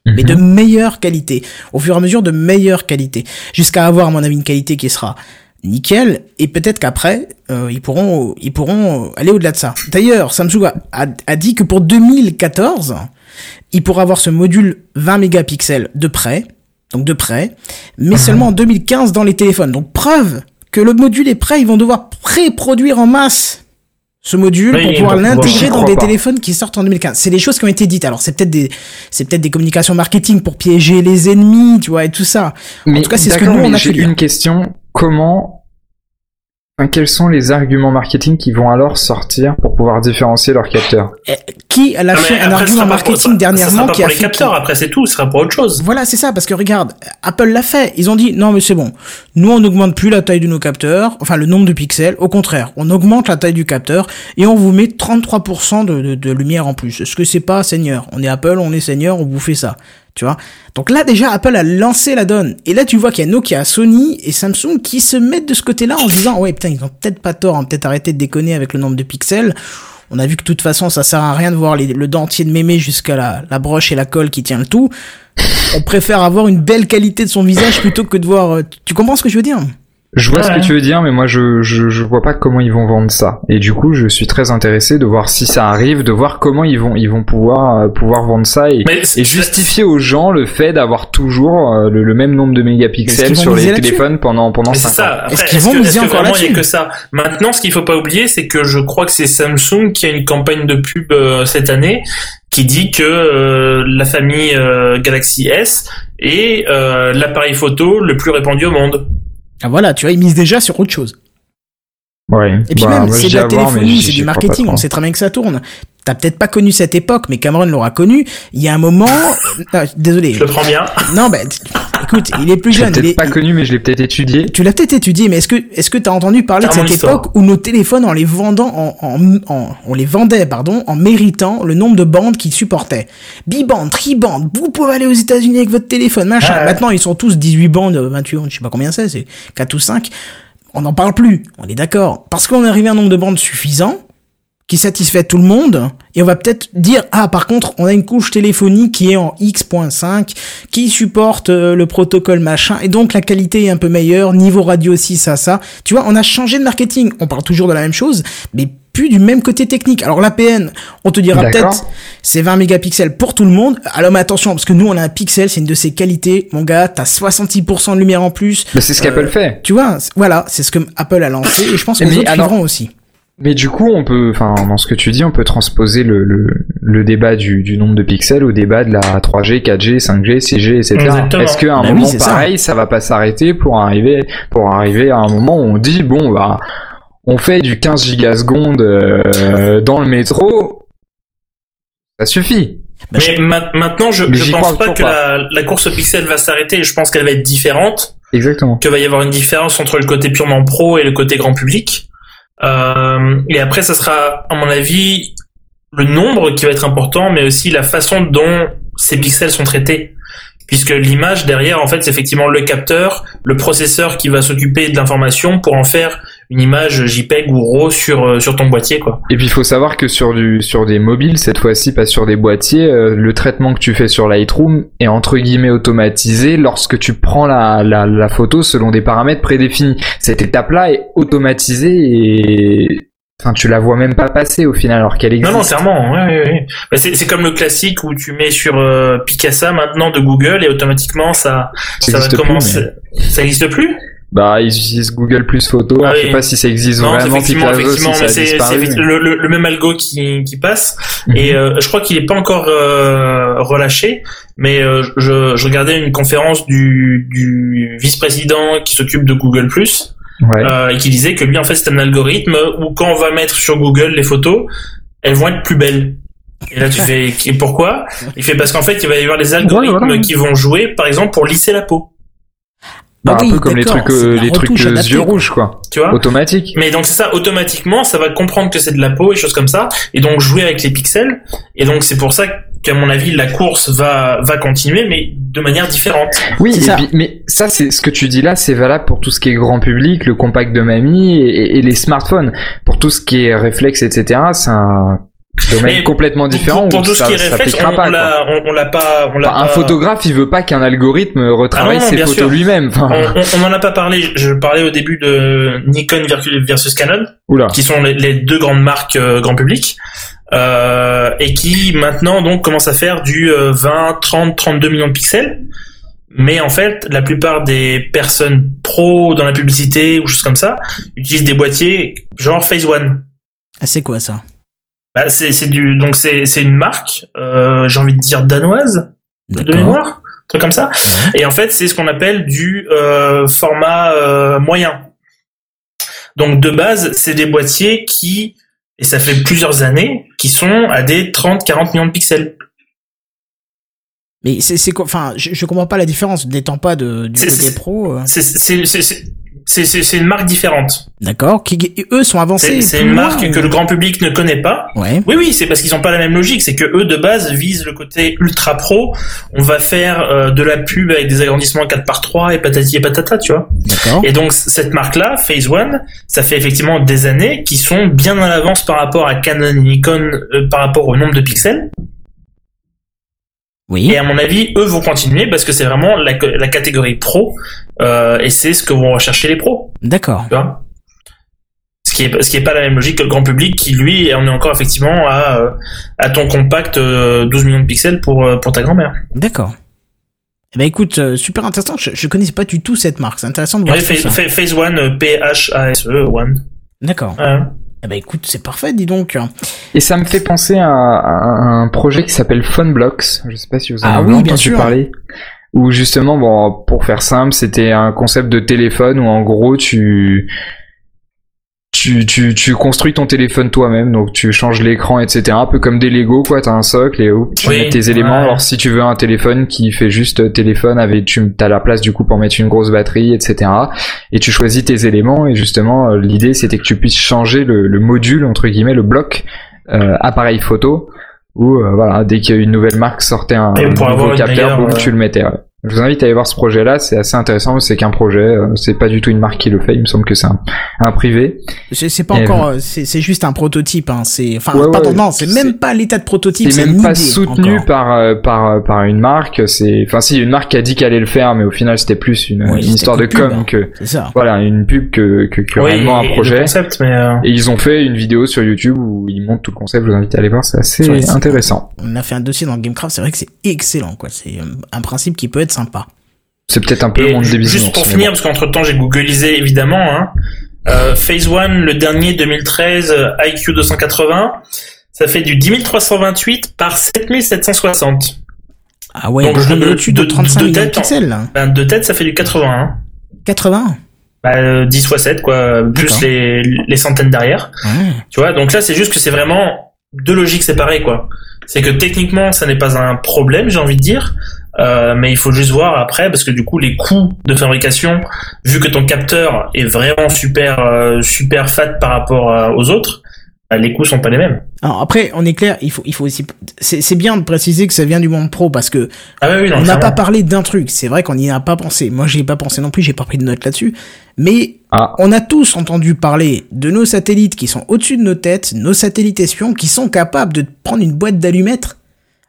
mais de meilleure qualité, au fur et à mesure de meilleure qualité, jusqu'à avoir à mon avis une qualité qui sera nickel, et peut-être qu'après, euh, ils pourront ils pourront aller au-delà de ça. D'ailleurs, Samsung a, a, a dit que pour 2014, il pourra avoir ce module 20 mégapixels de près, donc de près, mais seulement en 2015 dans les téléphones. Donc preuve que le module est prêt, ils vont devoir pré-produire en masse ce module Oui, pour pouvoir l'intégrer dans des pas. téléphones qui sortent en 2015. C'est des choses qui ont été dites. Alors c'est peut-être des c'est peut-être des communications marketing pour piéger les ennemis, tu vois, et tout ça. Mais en tout cas, c'est ce que nous on a j'ai pu lire. une question. Comment quels sont les arguments marketing qui vont alors sortir pour pouvoir différencier leurs capteurs Qui a Non, mais un argument pour- marketing ça- ça sera dernièrement pas qui a pour les fait capteurs, après c'est tout, ce sera pour autre chose. Voilà, c'est ça, parce que regarde, Apple l'a fait. Ils ont dit, non, mais c'est bon. Nous, on n'augmente plus la taille de nos capteurs, enfin, le nombre de pixels. Au contraire, on augmente la taille du capteur et on vous met 33% de, de, de lumière en plus. Est-ce que c'est pas Seigneur? On est Apple, on est Seigneur, on vous fait ça. Tu vois? Donc là, déjà, Apple a lancé la donne. Et là, tu vois qu'il y a Nokia, Sony et Samsung qui se mettent de ce côté-là en disant, ouais, putain, ils ont peut-être pas tort, hein, peut-être arrêter de déconner avec le nombre de pixels. On a vu que de toute façon, ça sert à rien de voir le dentier de mémé jusqu'à la, la broche et la colle qui tient le tout. On préfère avoir une belle qualité de son visage plutôt que de voir. euh, Tu comprends ce que je veux dire? Je vois ce que tu veux dire, mais moi je, je je vois pas comment ils vont vendre ça. Et du coup, je suis très intéressé de voir si ça arrive, de voir comment ils vont ils vont pouvoir euh, pouvoir vendre ça et, et justifier aux gens le fait d'avoir toujours euh, le, le même nombre de mégapixels sur les téléphones pendant pendant Mais c'est 5 ça. ans. Est-ce qu'ils vont que, miser encore là-dessus que ça Maintenant, ce qu'il faut pas oublier, c'est que je crois que c'est Samsung qui a une campagne de pub euh, cette année qui dit que euh, la famille euh, Galaxy S est euh, l'appareil photo le plus répandu au monde. Ah voilà, tu vois, ils misent déjà sur autre chose. Ouais. Et puis Bah, même, c'est de la téléphonie, c'est du marketing, on sait très bien que ça tourne. T'as peut-être pas connu cette époque, mais Cameron l'aura connu. Il y a un moment, (laughs) Ah, désolé. Je le prends bien. Non, ben, écoute, il est plus Je l'ai jeune. peut-être est- pas connu, mais je l'ai peut-être étudié. Tu l'as peut-être étudié, mais est-ce que est-ce que t'as entendu parler de cette histoire. époque où nos téléphones, en les vendant, en, en, en- on les vendait, pardon, en méritant le nombre de bandes qu'ils supportaient? Bibande, tribande, vous pouvez aller aux États-Unis avec votre téléphone, machin. Ah ouais. Maintenant, ils sont tous 18 bandes, 28 bandes, je sais pas combien c'est, c'est 4 ou 5. On n'en parle plus, on est d'accord. Parce qu'on est arrivé à un nombre de bandes suffisant, qui satisfait tout le monde, et on va peut-être dire, ah par contre, on a une couche téléphonique qui est en X.5, qui supporte euh, le protocole machin, et donc la qualité est un peu meilleure, niveau radio aussi, ça, ça. Tu vois, on a changé de marketing, on parle toujours de la même chose, mais plus du même côté technique. Alors l'APN, on te dira peut-être, c'est 20 mégapixels pour tout le monde. Alors mais attention, parce que nous on a un pixel, c'est une de ses qualités. Mon gars, t'as 66% de lumière en plus. Mais c'est ce qu'Apple fait. Tu vois, voilà, c'est ce que Apple a lancé, et je pense que Mais les autres alors- suivront aussi. Mais du coup, on peut, enfin, dans ce que tu dis, on peut transposer le, le, le débat du, du nombre de pixels au débat de la 3G, 4G, 5G, 6G, etc. Est-ce qu'à un Bah oui, moment c'est ça. pareil, ça. va pas s'arrêter pour arriver, pour arriver à un moment où on dit, bon, bah, on fait du 15 gigasecondes euh, dans le métro, ça suffit. Bah, Mais ma- maintenant, je, Mais je j'y pense crois pas toujours que la, la course au pixel va s'arrêter. Je pense qu'elle va être différente. Exactement. qu'il va y avoir une différence entre le côté purement pro et le côté grand public. Euh, et après, ça sera, à mon avis, le nombre qui va être important, mais aussi la façon dont ces pixels sont traités. Puisque l'image derrière, en fait, c'est effectivement le capteur, le processeur qui va s'occuper de l'information pour en faire une image JPEG ou RAW sur, euh, sur ton boîtier, quoi. Et puis il faut savoir que sur du sur des mobiles cette fois-ci pas sur des boîtiers, euh, le traitement que tu fais sur Lightroom est entre guillemets automatisé lorsque tu prends la, la, la photo selon des paramètres prédéfinis. Cette étape-là est automatisée et enfin tu la vois même pas passer au final alors qu'elle existe. Non, non, clairement. Ouais, ouais, ouais. Bah, c'est, c'est comme le classique où tu mets sur euh, Picasa maintenant de Google et automatiquement ça, Ça ça va plus, commencer. Ça existe plus? Bah ils utilisent Google Plus Photo. Ah alors, Je oui. sais pas si ça existe Non, vraiment effectivement, Picasso, effectivement, si mais c'est, mais- le, le- le même algo qui, qui passe. Mhm. Et euh, je crois qu'il est pas encore euh, relâché, mais euh, je, je regardais une conférence du, du vice-président qui s'occupe de Google Ouais. euh, et qui disait que lui en fait c'est un algorithme où quand on va mettre sur Google les photos, elles vont être plus belles. Et là tu fais (laughs) et pourquoi? Il fait parce qu'en fait il va y avoir les algorithmes Ouais, voilà. qui vont jouer par exemple pour lisser la peau, Bah, un peu comme les trucs euh, les trucs euh, adaptée, yeux quoi. rouges quoi. tu vois Automatique. Mais donc c'est ça, automatiquement, ça va comprendre que c'est de la peau et choses comme ça, et donc jouer avec les pixels. Et donc c'est pour ça qu'à mon avis la course va va continuer, mais de manière différente. Oui, et ça. puis- mais ça, c'est ce que tu dis là, c'est valable pour tout ce qui est grand public, le compact de mamie et, et les smartphones. Pour tout ce qui est réflexe, etc., c'est un domaine Mais complètement différent. Pour, tout ça, ce qui est réflexe, on, pas, on quoi. l'a, on, on l'a pas, on l'a Enfin, un photographe, il veut pas qu'un algorithme retravaille Ah non, ses photos lui-même. On, Enfin, on, on en a pas parlé. Je parlais au début de Nikon versus Canon, oula. qui sont les, les deux grandes marques euh, grand public, euh, et qui maintenant donc commencent à faire du euh, 20, 30, 32 millions de pixels. Mais en fait, la plupart des personnes pro dans la publicité ou choses comme ça utilisent des boîtiers genre Phase One. Ah, c'est quoi ça? Bah, c'est c'est du donc c'est c'est une marque, euh, j'ai envie de dire danoise de mémoire, un truc comme ça. Et en fait, c'est ce qu'on appelle du euh, format euh, moyen. Donc de base, c'est des boîtiers qui, et ça fait plusieurs années, qui sont à des 30-40 millions de pixels. Mais c'est c'est quoi Enfin, je, je comprends pas la différence. N'étant pas de du C'est- côté pro. C'est c'est- c'est- une marque différente. D'accord. Qui, eux sont avancés. C'est une marque ou- que le grand public ne connaît pas. Ouais. Oui, oui, c'est parce qu'ils ont pas la même logique. C'est que eux de base visent le côté ultra pro. On va faire euh, de la pub avec des agrandissements 4 par 3 et patati et patata, tu vois. D'accord. Et donc cette marque-là, Phase One, ça fait effectivement des années qui sont bien en avance par rapport à Canon et Nikon euh, par rapport au nombre de pixels. Oui. Et à mon avis, eux vont continuer parce que c'est vraiment la, la catégorie pro euh, et c'est ce que vont rechercher les pros. D'accord. Tu vois? Ce qui est ce qui est pas la même logique que le grand public qui lui on est encore effectivement à euh, à ton compact euh, 12 millions de pixels pour euh, pour ta grand-mère. D'accord. Eh ben écoute, euh, super intéressant. Je, je connaissais pas du tout cette marque. C'est intéressant de voir Ouais, ça. phase- One euh, P H A S E One. D'accord. Ouais. Eh ben écoute, c'est parfait, dis donc. Et ça me fait penser à, à un projet qui s'appelle Funblocks. Je sais pas si vous en Ah avez oui, entendu sûr. parler. Où justement, bon, pour faire simple, c'était un concept de téléphone où en gros tu tu, tu, tu construis ton téléphone toi-même, donc tu changes l'écran, etc. Un peu comme des Lego, quoi. T'as un socle et tu Oui, mets tes éléments. ouais. Alors si tu veux un téléphone qui fait juste téléphone, avec tu as la place du coup pour mettre une grosse batterie, etc. Et tu choisis tes éléments. Et justement, euh, l'idée c'était que tu puisses changer le, le module entre guillemets, le bloc euh, appareil photo. Où euh, voilà, dès qu'il y a une nouvelle marque sortait un, nouveau capteur, boum, euh, tu le mettais. ouais. Je vous invite à aller voir ce projet-là, c'est assez intéressant. C'est qu'un projet, euh, c'est pas du tout une marque qui le fait. Il me semble que c'est un, un privé. C'est pas Et encore, euh, c'est juste un prototype. Hein. C'est, enfin, Ouais, pardon, ouais, non, c'est même pas l'état de prototype. C'est même une pas idée soutenu encore. par euh, par euh, par une marque. C'est, enfin, si une marque qui a dit qu'elle allait le faire, mais au final c'était plus une, Oui, une c'était histoire de com hein. que C'est ça. voilà une pub que que, que Oui, réellement et- un et projet. le concept, mais euh, Et ils ont fait une vidéo sur YouTube où ils montrent tout le concept. Je vous invite à aller voir, c'est assez intéressant. On a fait un dossier dans Gamecraft. C'est vrai que c'est excellent, quoi. C'est euh, un principe qui peut être sympa. C'est peut-être un peu le Et monde des bisounours. juste pour finir, bon. parce qu'entre temps j'ai googlisé évidemment, hein, euh, Phase 1, le dernier 2013, euh, IQ 280, ça fait du 10 328 par 7760. Ah ouais, Donc, je au-dessus de, de- 35 de millions de tête, hein. pixels, là. Ben, de tête, ça fait du 81. 80. Bah, euh, 10 fois 7, quoi, plus les, les centaines derrière. Ouais. Tu vois, donc là, c'est juste que c'est vraiment deux logiques séparées, quoi. C'est que techniquement, ça n'est pas un problème, j'ai envie de dire. Euh, mais il faut juste voir après, parce que du coup, les coûts de fabrication, vu que ton capteur est vraiment super, euh, super fat par rapport euh, aux autres, bah, les coûts sont pas les mêmes. Alors après, on est clair, il faut, il faut aussi, c'est bien de préciser que ça vient du monde pro parce que Ah oui, oui, non, on n'a pas parlé d'un truc. C'est vrai qu'on n'y a pas pensé. Moi, j'y ai pas pensé non plus. J'ai pas pris de notes là-dessus. Mais Ah. on a tous entendu parler de nos satellites qui sont au-dessus de nos têtes, nos satellites espions qui sont capables de prendre une boîte d'allumettes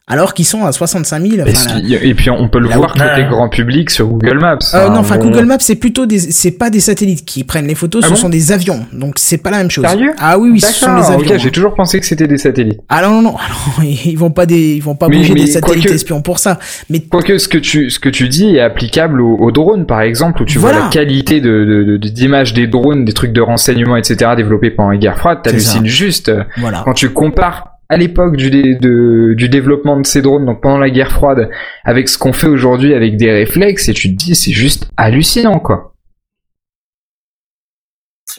alors qu'ils sont à 65 000. Et, enfin, et puis on peut le voir côté grand public sur Google Maps. Euh, non, enfin bon. Google Maps c'est plutôt des, c'est pas des satellites qui prennent les photos, Ah ce bon sont des avions, donc c'est pas la même chose. Sérieux Ah oui oui, ce sont des avions. ok, j'ai toujours pensé que c'était des satellites. Ah non non non, alors, (laughs) ils vont pas des, ils vont pas Mais- bouger mais des satellites quoique- espions pour ça. Mais Quoique ce que tu ce que tu dis est applicable aux, aux drones par exemple où tu vois la qualité de de- de- d'image des drones, des trucs de renseignement etc développés pendant la guerre froide, C'est t'hallucines juste voilà. quand tu compares à l'époque du dé- de, du développement de ces drones donc pendant la guerre froide avec ce qu'on fait aujourd'hui avec des réflexes et tu te dis c'est juste hallucinant quoi.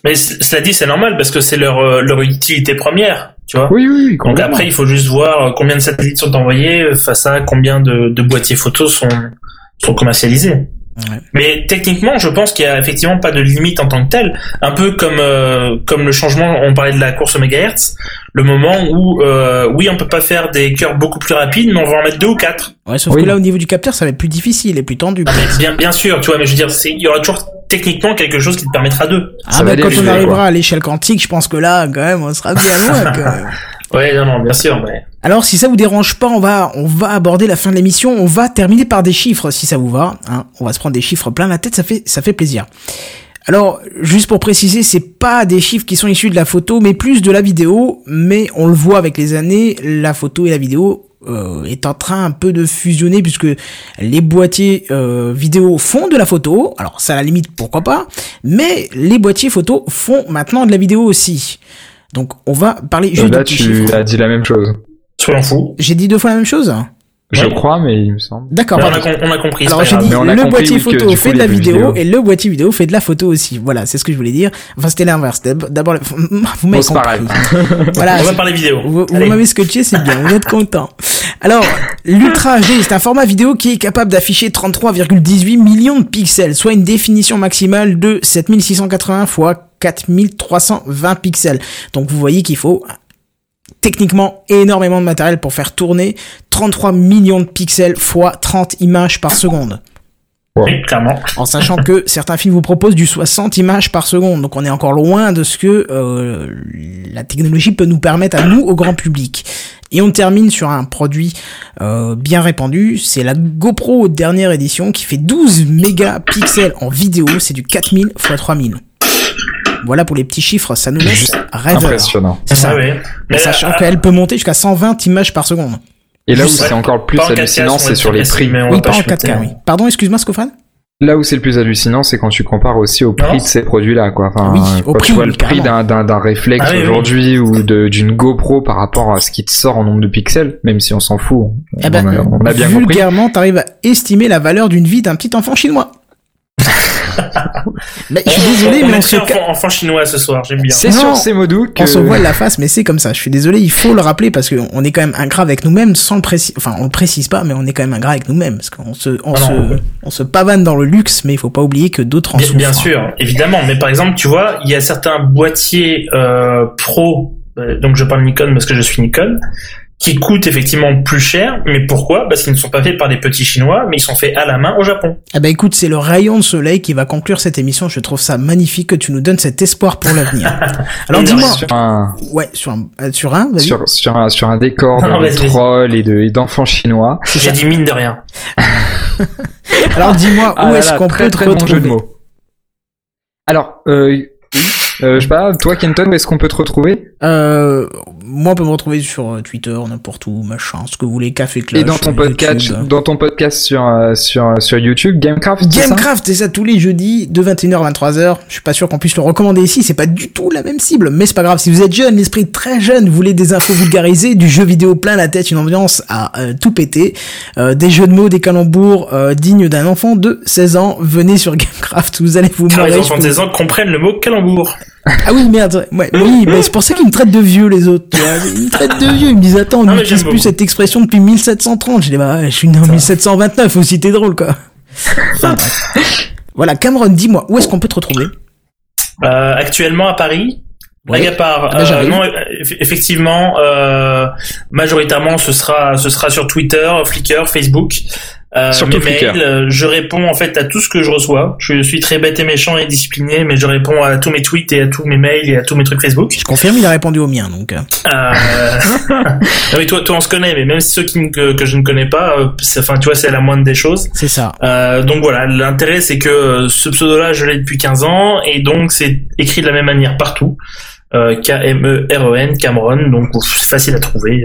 Mais cela dit, c'est normal parce que c'est leur, euh, leur utilité première, tu vois. Oui oui, oui Donc après, il faut juste voir euh, combien de satellites sont envoyés euh, face à combien de, de boîtiers photos sont, sont commercialisés. Ouais. Mais techniquement, je pense qu'il y a effectivement pas de limite en tant que telle. Un peu comme euh, comme le changement, on parlait de la course au mégahertz, le moment où euh, oui, on peut pas faire des cœurs beaucoup plus rapides, mais on va en mettre deux ou quatre. Ouais, sauf Oui. que là au niveau du capteur, ça va être plus difficile et plus tendu. peut-être. Bien bien sûr, tu vois, mais je veux dire, il y aura toujours techniquement quelque chose qui te permettra d'eux. Ah Ça bah quand on arrivera quoi. à l'échelle quantique, je pense que là quand même on sera bien loin. (laughs) Ouais, non, non, bien sûr, Alors si ça vous dérange pas, on va on va aborder la fin de l'émission. On va terminer par des chiffres si ça vous va. Hein. On va se prendre des chiffres plein la tête, ça fait ça fait plaisir. Alors, juste pour préciser, c'est pas des chiffres qui sont issus de la photo, mais plus de la vidéo. Mais on le voit avec les années, la photo et la vidéo euh, est en train un peu de fusionner puisque les boîtiers euh, vidéo font de la photo. Alors ça à la limite pourquoi pas, mais les boîtiers photo font maintenant de la vidéo aussi. Donc on va parler juste Là tu chiffres. as dit la même chose. soyons fous. J'ai dit deux fois la même chose Je Ouais. crois mais il me semble. D'accord, on, a, com- on a compris. Alors j'ai dit le boîtier photo fait coup, de la vidéo vidéo. et le boîtier vidéo fait de la photo aussi. Voilà, c'est ce que je voulais dire. Enfin c'était l'inverse. D'ab- D'abord, (laughs) vous m'avez Bon, compris. pareil. (laughs) Voilà, On va parler vidéo. vous, vous m'avez scotché, c'est bien, vous êtes content. Alors, l'Ultra HD, c'est un format vidéo qui est capable d'afficher 33,18 millions de pixels, soit une définition maximale de 7680 x 4320 pixels. Donc vous voyez qu'il faut techniquement énormément de matériel pour faire tourner 33 millions de pixels fois 30 images par seconde. Oui, clairement. En sachant que (laughs) certains films vous proposent du 60 images par seconde, donc on est encore loin de ce que euh, la technologie peut nous permettre à nous, au grand public. Et on termine sur un produit euh, bien répandu, c'est la GoPro dernière édition qui fait 12 mégapixels en vidéo, c'est du 4000 x 3000. Voilà pour les petits chiffres, ça nous laisse Juste rêveurs. Impressionnant. C'est ça. Ah ouais. Mais, Sachant euh, qu'elle peut monter jusqu'à 120 images par seconde. Et là où c'est encore plus pas en 4K, hallucinant, c'est sur les prix. mais on Oui, va pas en chuter. 4K, oui. Pardon, excuse-moi, Scofan Là où c'est le plus hallucinant, c'est quand tu compares aussi au prix Non. de ces produits-là, quoi. Enfin, Oui, quand au tu prix, vois oui, le prix d'un, d'un, d'un réflexe Ah oui, oui. aujourd'hui ou de, d'une GoPro par rapport à ce qui te sort en nombre de pixels, même si on s'en fout. On, Eh ben, a, on a bien compris. vulgairement, t'arrives à estimer la valeur d'une vie d'un petit enfant chinois. Mais je suis désolé, on mais on se, enfant, enfant chinois ce soir, j'aime bien. C'est Non. sur ces mots doux que... on se voile la face, mais c'est comme ça. Je suis désolé, il faut le rappeler parce qu'on est quand même ingrat avec nous-mêmes sans le préciser. Enfin, on le précise pas, mais on est quand même ingrat avec nous-mêmes parce qu'on se, on Ah se, non. on se pavane dans le luxe, mais il faut pas oublier que d'autres en Bien, souffrent. bien sûr, évidemment. Mais par exemple, tu vois, il y a certains boîtiers euh, pro, euh, donc je parle Nikon parce que je suis Nikon, qui coûtent effectivement plus cher. Mais pourquoi? Parce qu'ils ne sont pas faits par des petits Chinois, mais ils sont faits à la main au Japon. Ah bah écoute, c'est le rayon de soleil qui va conclure cette émission. Je trouve ça magnifique que tu nous donnes cet espoir pour l'avenir. (laughs) Alors dis-moi, Sur un, ouais, sur un, euh, sur un, vas-y. sur, sur un, sur un décor Non, de trolls et de, et d'enfants chinois. J'ai dit mine de rien. (laughs) Alors dis-moi, Ah où est-ce qu'on très, peut te très bon jeu retrouver? de mots. Alors, euh, oui. Euh, je sais pas, toi Kenton, où est-ce qu'on peut te retrouver? Euh, moi, on peut me retrouver sur euh, Twitter, n'importe où, machin, ce que vous voulez, Café Clash. Et dans ton euh, podcast, YouTube. dans ton podcast sur euh, sur sur YouTube, Gamecraft, Gamecraft, c'est ça tous les jeudis de 21h à 23h. Je suis pas sûr qu'on puisse le recommander ici, c'est pas du tout la même cible, mais c'est pas grave. Si vous êtes jeune, l'esprit très jeune, vous voulez des infos vulgarisées, du jeu vidéo plein la tête, une ambiance à euh, tout péter, euh, des jeux de mots, des calembours euh, dignes d'un enfant de 16 ans, venez sur Gamecraft, vous allez vous marrer. les enfants de 16 ans comprennent le mot calembour. Ah oui, merde. Ouais, oui, mais c'est pour ça qu'ils me traitent de vieux, les autres. Tu vois. Ils me traitent de vieux. Ils me disent, attends, on n'utilise plus cette expression depuis 1730. Je dis, bah, je suis né en 1729 aussi, t'es drôle, quoi. Enfin, voilà, Cameron, dis-moi, où est-ce qu'on peut te retrouver? Euh, actuellement à Paris. Ouais. Blague à part, Ah euh, non, eff- effectivement, euh, majoritairement, ce sera, ce sera sur Twitter, Flickr, Facebook. Euh, Surtout mes mails, euh, je réponds en fait à tout ce que je reçois. Je suis très bête et méchant et discipliné, mais je réponds à tous mes tweets et à tous mes mails et à tous mes trucs Facebook. Je confirme, il a répondu au mien, donc. euh, Euh... (laughs) ah oui, toi, toi, on se connaît, mais même ceux qui, que, que je ne connais pas, euh, c'est- enfin, tu vois, c'est la moindre des choses. C'est ça. Euh, donc voilà, l'intérêt c'est que ce pseudo-là, je l'ai depuis 15 ans, et donc c'est écrit de la même manière partout. Euh, K-M-E-R-E-N, Cameron, donc c'est facile à trouver.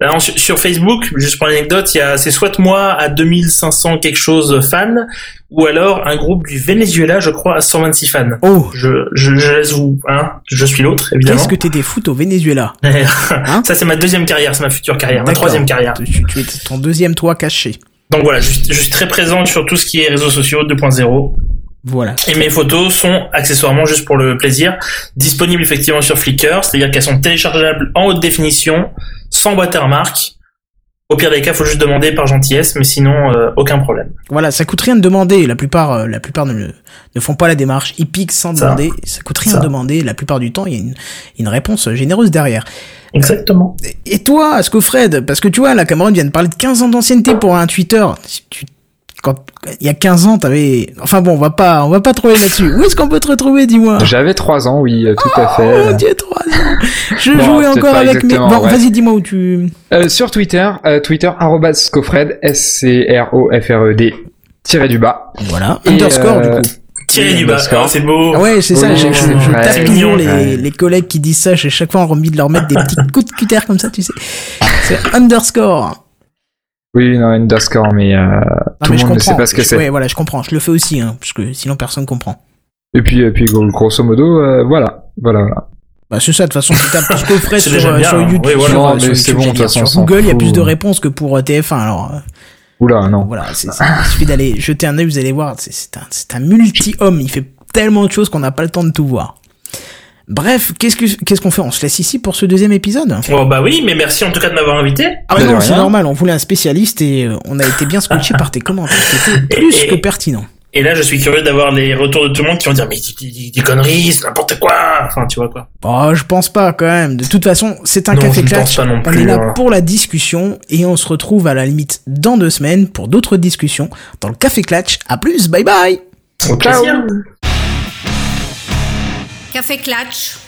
Alors, sur, Facebook, juste pour l'anecdote, il y a c'est soit moi à 2500 quelque chose fans, ou alors un groupe du Venezuela, je crois, à 126 fans. Oh, Je, je, je laisse vous, hein, je suis l'autre, évidemment. qu'est-ce que t'es des foot au Venezuela? (laughs) Hein? Ça c'est ma deuxième carrière, c'est ma future carrière, ma troisième carrière. tu, tu es ton deuxième toit caché. Donc voilà, je, je suis très présent sur tout ce qui est réseaux sociaux 2.0. Voilà. Et mes photos sont accessoirement juste pour le plaisir disponibles effectivement sur Flickr, c'est-à-dire qu'elles sont téléchargeables en haute définition, sans watermark. Au pire des cas, faut juste demander par gentillesse, mais sinon euh, aucun problème. Voilà, ça coûte rien de demander. La plupart, euh, la plupart ne, ne font pas la démarche. Ils piquent sans Ça. demander. Ça coûte rien Ça. de demander. La plupart du temps, il y a une, une réponse généreuse derrière. Exactement. Et toi, Scofred, parce que tu vois, la Cameron vient de parler de 15 ans d'ancienneté pour un Twitter. Tu, quand, il y a 15 ans, t'avais, enfin bon, on va pas, on va pas trouver là-dessus. Où est-ce qu'on peut te retrouver, dis-moi? J'avais trois ans, oui, euh, tout à Oh, fait. mon Dieu, 3 ans. Je Bon, jouais encore avec mes, bon, ouais. vas-y, dis-moi où tu, Euh, sur Twitter, euh, Twitter arrobas Scofred, S-C-R-O-F-R-E-D, tiré du bas. voilà, Et, underscore, euh, du coup. Tiré du bas, c'est beau. Ah ouais, c'est ça, Oh, je, je, je ouais. tape mignon, les, ouais. les collègues qui disent ça, j'ai chaque fois envie de leur mettre des petits coups de cutter comme ça, tu sais. (laughs) C'est underscore. Oui, non, underscore, mais euh, Non, tout mais le je monde ne sait pas ce que c'est. Ouais, voilà, je comprends. Je le fais aussi, hein, parce que sinon personne comprend. Et puis, et puis, gros- grosso modo, euh, voilà, voilà, voilà. Bah, c'est ça, de toute façon, tu tapes ce que (laughs) ferait C'est sur, déjà euh, bien, sur hein. YouTube. Oui, voilà. sur, Non, euh, mais sur c'est bon, de toute façon, Sur Google, il y a plus de réponses que pour euh, TF1, alors. Oula, non. Voilà, c'est, il suffit d'aller jeter un œil, vous allez voir, c'est, c'est un, c'est un multi-homme, il fait tellement de choses qu'on n'a pas le temps de tout voir. Bref, qu'est-ce que, qu'est-ce qu'on fait? On se laisse ici pour ce deuxième épisode? Oh bah oui, mais merci en tout cas de m'avoir invité. Ah bah non, c'est normal, on voulait un spécialiste et euh, on a été bien scotché par tes commentaires. C'était (laughs) plus Et- que pertinent. Et là, je suis curieux d'avoir les retours de tout le monde qui vont dire mais des conneries, c'est n'importe quoi. Enfin, tu vois quoi. Oh, je pense pas quand même. De toute façon, c'est un Non, café non on plus, est là hein. pour la discussion et on se retrouve à la limite dans deux semaines pour d'autres discussions dans le café clutch. À plus, bye bye. Au plaisir. Café Clutch.